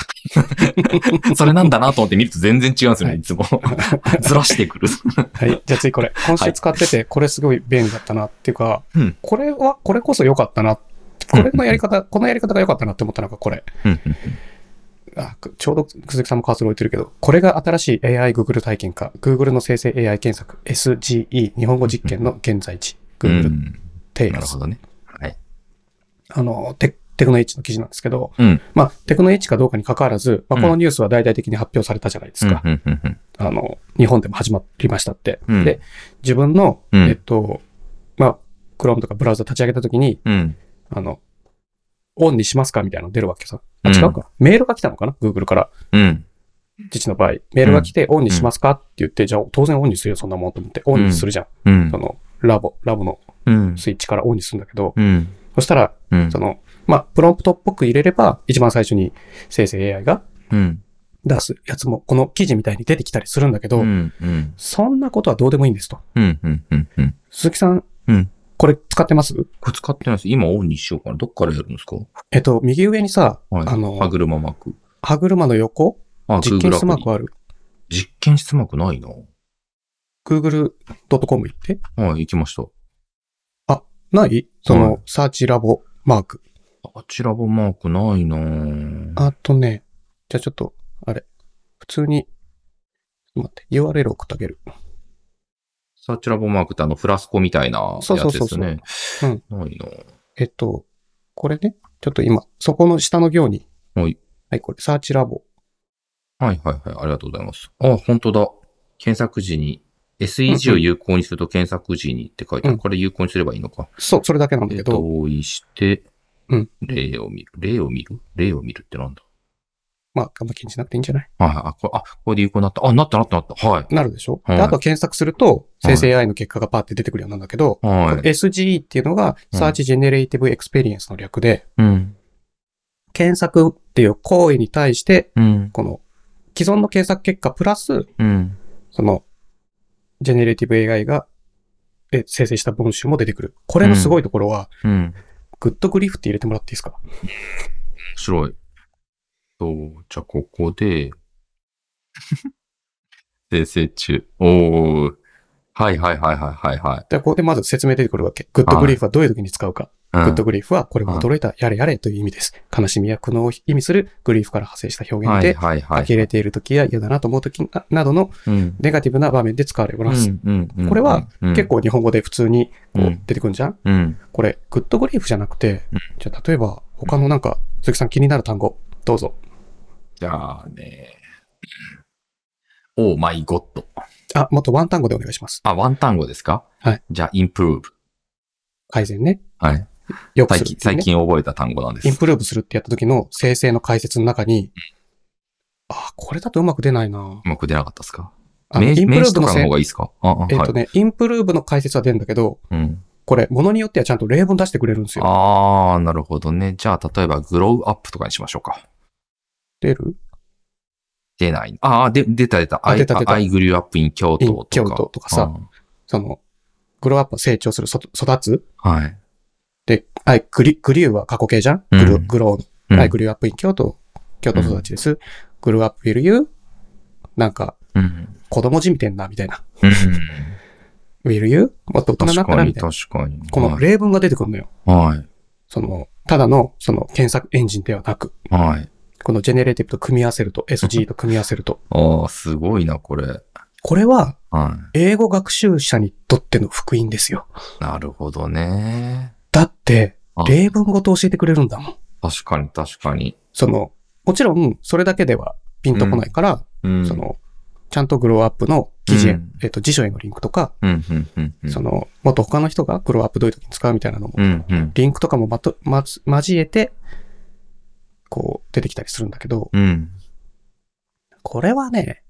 それなんだなと思って見ると全然違うんですよね、はいいつも。ずらしてくる。はい。じゃあ次これ。今週使ってて、これすごい便利だったなっていうか、うんこれは、これこそ良かったな。これのやり方、このやり方が良かったなって思ったのがこれ。あくちょうど鈴木さんもカーソル置いてるけど、これが新しい AI Google 体験か、Google の生成 AI 検索、SGE 日本語実験の現在地、うん。う Google んテイルズなるほ。どね。はい。あの、テテクノ H の記事なんですけど、うん。まあ、テクノ H かどうかに関わらず、まあ、うんこのニュースは大々的に発表されたじゃないですか。あの、日本でも始まりましたって。うんで、自分の、うんえっと、まあ、Chrome とかブラウザ立ち上げたときに、うん。あの、オンにしますかみたいなの出るわけさ。あ、うん違うか。メールが来たのかな ?Google から。うん。父の場合。メールが来て、オンにしますかって言って、じゃあ当然オンにするよ、そんなもんと思って。オンにするじゃん。うんそ。の、ラボ、ラボのうん。スイッチからオンにするんだけど、うん。そしたら、うん。その、まあ、プロンプトっぽく入れれば、一番最初に生成 AI がうん。出すやつも、この記事みたいに出てきたりするんだけど、うん。うん。そんなことはどうでもいいんですと。うん。うん。うん。うん。鈴木さん、うんこれ使ってます？これ使ってないです。今オンにしようかな。どっからやるんですか？えっと、右上にさ、はい。あの歯車マーク。歯車の横、あ、実験室マークある？実験室マークないな。google.com 行って。はい、行きました。ない？そはいの、サーチラボマーク。あちらぼマークないなぁあとね、じゃあちょっと、あれ、普通に、待って、URL 送ってあげる。サーチラボマークってあのフラスコみたいなやつそうですそうそうそうね。ないなぁえっと、これね、ちょっと今、そこの下の行に、はい。はい、これ、サーチラボ。はいはいはい。ありがとうございます。あ、本当だ。検索時に、SEG を有効にすると検索時にって書いてある。うんこれ有効にすればいいのか。そう、それだけなんだけど、同意して、うん例を見る？例を見る？例を見るってなんだ？まあ、あんま気にしなくていいんじゃない？はいはい。あ、これ、あ、これで有効になった。あ、なったなったなった。はい。なるでしょ、はいであとは検索すると、はい生成 AI の結果がパーって出てくるようなんだけど、はい。SGE っていうのが、うん Search Generative Experience の略で、うん。検索っていう行為に対して、うん。この、既存の検索結果プラス、うん。その、 generative AI が、え生成した文章も出てくる。これのすごいところは、うん。 Good grief って入れてもらっていいですか？面白い。そう、じゃあここで、生成中。おー。はいはいはいはいはいはい。で、ここでまず説明出てくるわけ。 Good grief はどういう時に使うか。うん good grief は、これは驚いた、やれやれという意味です。悲しみや苦悩を意味する grief から派生した表はい現で、はいはい。呆れている時や嫌だなと思う時ななどのうん。ネガティブな場面で使われます。これは、うん結構日本語で普通にこううん出てくるんじゃん、うん。これ、 Good grief じゃなくて、うんじゃあ例えば他のなんか、鈴木さん気になる単語、どうぞ。じゃあね。 Oh my God。あ、もっと one 単語でお願いします。あ、 one 単語ですか？はい。じゃあ、 improve。改善ね。はい。よくね、最近覚えた単語なんです。 improve するってやった時の生成の解説の中に、あ、これだとうまく出ないなうまく出なかったですか？名詞とかの方がいいですか？あ、あはい。えっとね、 improve の解説は出るんだけど、うん。これ、ものによってはちゃんと例文出してくれるんですよ。あー、なるほどね。じゃあ、例えば、 grow up とかにしましょうか。出る？出ない。あー、で、出た出た。あ出た出た I grew up in 京都と in か。京都とかさその、 grow up は成長する、そ育つ？うん。はい。で、 I、グリ、 grew は過去形じゃん、うん grow grow の。うん I grew up in 京都、京都育ちです。 Grow up will you? なんか、うん。子供じみてんな、みたいな。うん。will you? もっと大人になったみたいな。確かに。この例文が出てくるのよ。はい。その、ただの、その、検索エンジンではなく、はい。この generative と組み合わせると、SGE と組み合わせると。あー、すごいな、これ。これは、は英語学習者にとっての福音ですよ。い。なるほどね。だってあ、例文ごと教えてくれるんだもん。確かに、確かに。その、もちろん、それだけではピンとこないから、うん。そ、の、ちゃんとグローアップの記事へ、うんえっ、と、辞書へのリンクとか、うん、うん、うん。うんその、もっと他の人がグローアップどういう時に使うみたいなのも、うん、うん。リンクとかもまと、まつ、交えて、こう、出てきたりするんだけど、うん。これはね、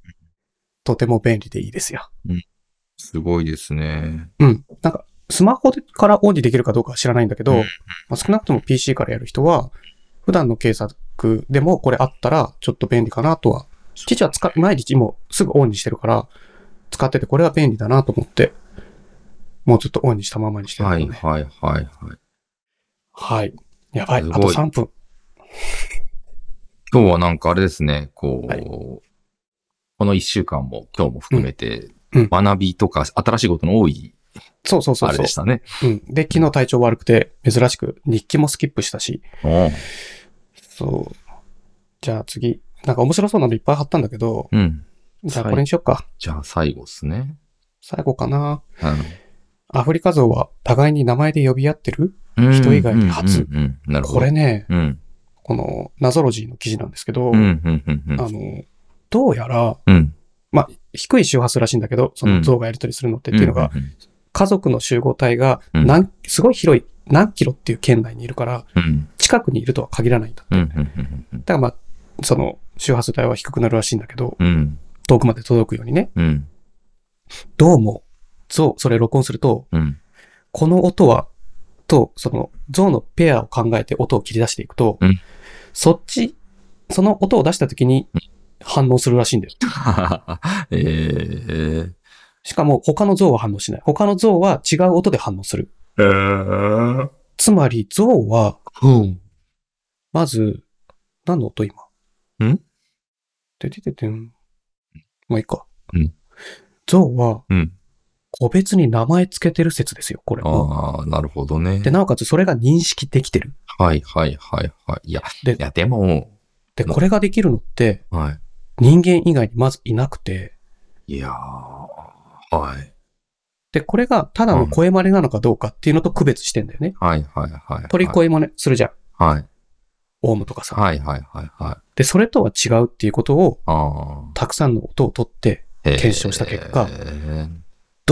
とても便利でいいですよ。すごいですね。うん。なんか、スマホでからオンにできるかどうかは知らないんだけど、うんまあ、少なくとも PC からやる人は、普段の検索でもこれあったらちょっと便利かなとは。父は使っ、毎日もうすぐオンにしてるから、使っててこれは便利だなと思って、もうずっとオンにしたままにしてるのはい、ね。はい、はい、はい。はい。やばいあと3分。今日はなんかあれですね、こう、はいこの一週間も今日も含めて、うんうん学びとか新しいことの多いそうそうそうそうあれでし。たね。うん。で、昨日体調悪くて、珍しく日記もスキップしたし、そう。じゃあ次。なんか面白そうなのいっぱい貼ったんだけど、うん。じゃあこれにしよっか。じゃあ最後ですね。最後かな。あアフリカゾウは互いに名前で呼び合ってる？の人以外に初。これね、うん。このナゾロジーの記事なんですけど。あの、どうやら、うん。まあ、低い周波数らしいんだけど、その象がやり取りするのってっていうのが、うん、家族の集合体がうん何、すごい広い、何キロっていう圏内にいるから、うん。近くにいるとは限らないんだって。だか。らまあ、その周波数帯は低くなるらしいんだけど、うん。遠くまで届くようにね。うん。どうも、象、それ録音すると、うん。この音は、と、その、象のペアを考えて音を切り出していくと、うんそっち、その音を出した時に反応するらしいんだよ。えー。しかも他の象は反応しない。他の象は違う音で反応する。えー。つまり象は、うん。まず、何の音今？ん？ててててん。まあいいか。うん象は、うん。個別に名前つけてる説ですよ、これは。ああ、なるほどね。で、なおかつそれが認識できてる。はいはいはいはい。いや、でいやでも、で、これができるのって、は人間以外にまずいなくて、い。いやーはい。で、これがただの声真似なのかどうかっていうのと区別してんだよね。はいはいはい。鳥声真似するじゃん。はい。オウムとかさ。はいはいはいはい。で、それとは違うっていうことを、あたくさんの音を取って、あ。検証した結果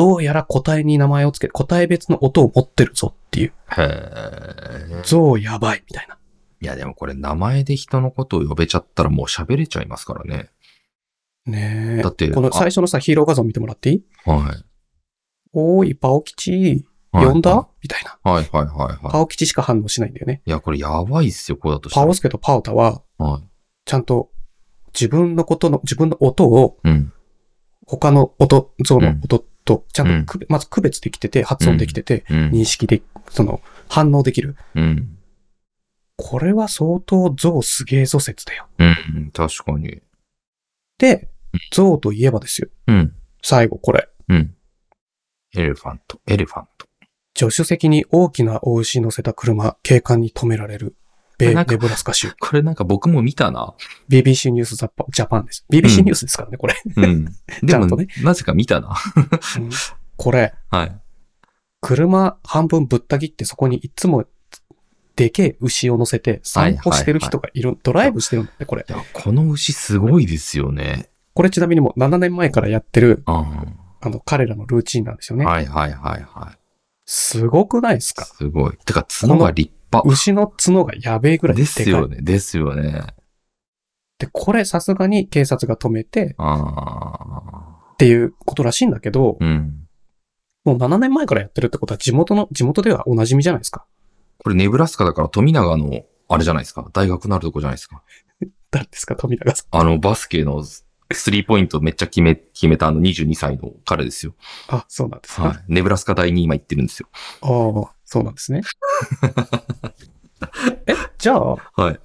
どうやら個体に名前をつけ、個体別の音を持ってるぞっていう。へー象やばいみたいな。いやでもこれ名前で人のことを呼べちゃったらもう喋れちゃいますからね。ねえ。だってこの最初のさ、ヒーロー画像見てもらっていい？はい。おーい、パオ吉、はい呼んだ？みたいな。はいはいはいはい。パオ吉しか反応しないんだよね。いや、これやばいっすよ、こうだとしたら。パオスケとパオタは、はい。ちゃんと自分のことの、自分の音をうん。他の音、像の音と、ちゃんと区別まず区別できてて、発音できてて、うん。認識で、その、反応できる。うん。これは相当象すげえぞ説だよ。うん。確かに。で、象といえばですよ。うん。最後これ。うん。 elephant、elephant。助手席に大きな大牛乗せた車、警官に止められる。米なんかネブラスカ州。これなんか僕も見たな。BBC ニュースジャパンです。BBC ニュースですからね、これ。うん。でも、ねなぜか見たな。うんこれ、はい。車半分ぶった切ってそこにいつもでけえ牛を乗せて散歩してる人がいる、ドライブしてるんだって、これい。や、この牛すごいですよね。これちなみにもう7年前からやってる、ああの、彼らのルーチンなんですよね。はいはいはいはい。すごくないですか？すごい。てか、角が立派。牛の角がやべえぐらいでかい。ですよね。ですよね。で、これさすがに警察が止めてあっていうことらしいんだけど、あ。うん。もう7年前からやってるってことは地元の、地元ではお馴染みじゃないですか。これネブラスカだから富永の、あれじゃないですか。大学のあるとこじゃないですか。誰ですか富永さん。あの、バスケのスリーポイントめっちゃ決め、決めたあの22歳の彼ですよ。あ、そうなんですね。はい。ネブラスカ大に今行ってるんですよ。ああ、そうなんですね。え、じゃあ、はい。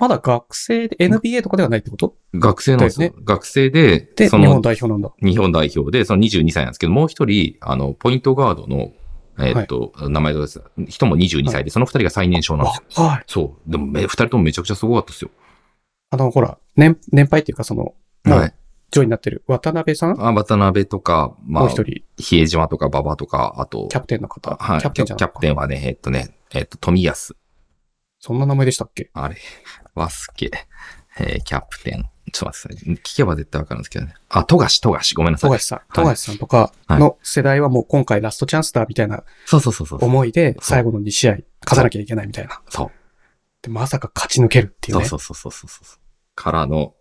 まだ学生で NBA とかではないってこと？学生なんですよ。だ学生で、で、そ日本の代表なんだ。日本代表で、その22歳なんですけど、もう一人、あの、ポイントガードの、えーっと、名前どうです人も22歳で、その二人が最年少なんですよ。はい。そう。でもめ、二人ともめちゃくちゃすごかったですよ。あの、ほら、年、年配っていうか、その、はい。上位になってる渡辺さん？あ、渡辺とか、まあもう、一人、比江島とか馬場とか、あと、キャプテンの方。はい。キャプテンじゃキャプテンはね、えーっとね、えーっと、富安。そんな名前でしたっけ？あれ、バスケ、えーキャプテン。ちょっと待って。聞けば絶対わかるんですけどね。あ、富樫、富樫。ごめんなさい。富樫さん。富樫さんとかの世代はもう今回ラストチャンスだみたいなそうそうそうそう。思いで最後の2試合勝たなきゃいけないみたいな。そう。で、まさか勝ち抜けるっていうね。そうそうそうそうそうそう。からの、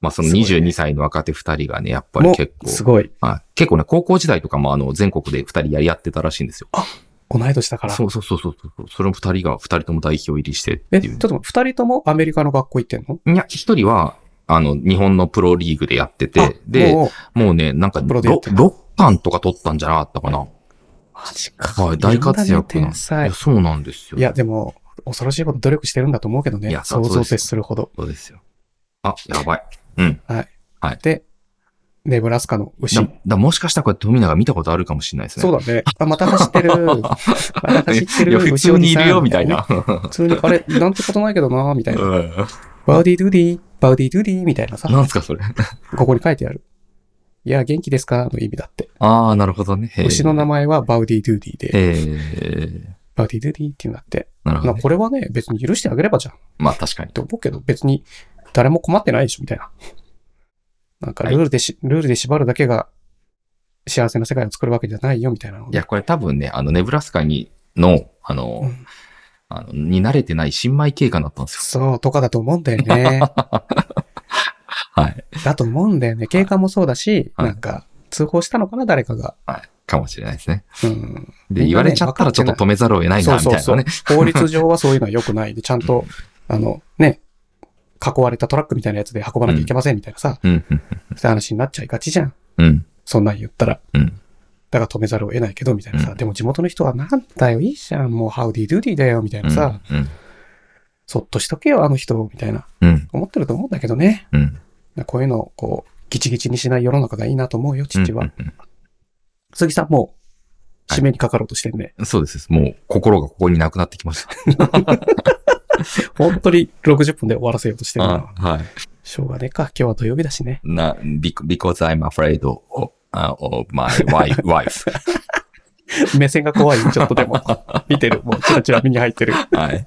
まあそのすごいね22歳の若手二人がね、やっぱりも結構、う、すごい。はい、結構ね、高校時代とかもあの、全国で二人やり合ってたらしいんですよ。同い年だから。そうそうそうそうそう。それも二人が二人とも代表入りしてえ、ちょっ。と待って二人ともアメリカの学校行ってんの？いや、一人は、あの、日本のプロリーグでやってて、あで、もうね、なんか、プロでやってる6巻とか取ったんじゃなかったかな。マジか。はい、大活躍な。そうなんですよ。いや、でも、恐ろしいこと努力してるんだと思うけどねいや。想像を絶するほど。そうですよ。あ、やばい。うん。で、ネブラスカの牛だ。だもしかしたらこれ富永見たことあるかもしれないですね。そうだね。あ、また走ってる。また走ってる。普通にいるよ、みたいな。普通に、あれ、なんてことないけどな、みたいな。うんハウディドゥディ、ハウディドゥディみたいなさ、なんすか、それ。ここに書いてある。いや、元気ですか？の意味だって。ああ、なるほどね。牛の名前はハウディドゥディで、ええハウディドゥディっていうんだって。なるほど、まあ、ね。これはね、別に許してあげればじゃん。っまあ、確かに。て思うけど、別に誰も困ってないでしょ、みたいな。なんか、ルールでし、ルールで縛るだけが幸せな世界を作るわけじゃないよ、みたいなのいや、これ多分ね、あの、ネブラスカに、の、あの、うんあの、に慣れてない新米警官だったんですよ。そう、とかだと思うんだよね。はい。だと思うんだよね。警官もそうだし、はいなんか、通報したのかな、誰かが。はい。かもしれないですね。うん。で、言われちゃったらちょっと止めざるを得ないな、みたいなね。そうそうそう。法律上はそういうのは良くないで、ちゃんと、あの、ね、囲われたトラックみたいなやつで運ばなきゃいけませんみたいなさ、うん、うん、そういう話になっちゃいがちじゃん。うん。そんなん言ったら。うん。だから止めざるを得ないけど、みたいなさ。うんでも地元の人はなんだよ、いいじゃん、もうハウディドゥディだよ、みたいなさ、うん。そっとしとけよ、あの人、みたいな、うん。思ってると思うんだけどね。うん。こういうのを、こう、ギチギチにしない世の中がいいなと思うよ、父は。うん鈴木さん、もう、締めにかかろうとしてんね。うんそうです。もう、心がここになくなってきました。本当に60分で終わらせようとしてるな。はい。しょうがねえか。今日は土曜日だしね。な、be- because I'm afraid of, uh, of my wife. 目線が怖い、ちょっとでも。見てる。もう、チラチラ目に入ってる。はい。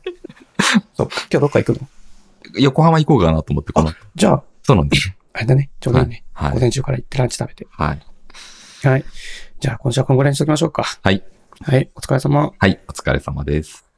そっか。今日どっか行くの？横浜行こうかなと思って、この後。じゃあ、そうなんですよ。あれだね。ちょうどいいね。はい。午前中から行ってランチ食べて。はい。はい。じゃあ、今週はこのぐらいにしときましょうか。はい。はい。お疲れ様。はい。お疲れ様です。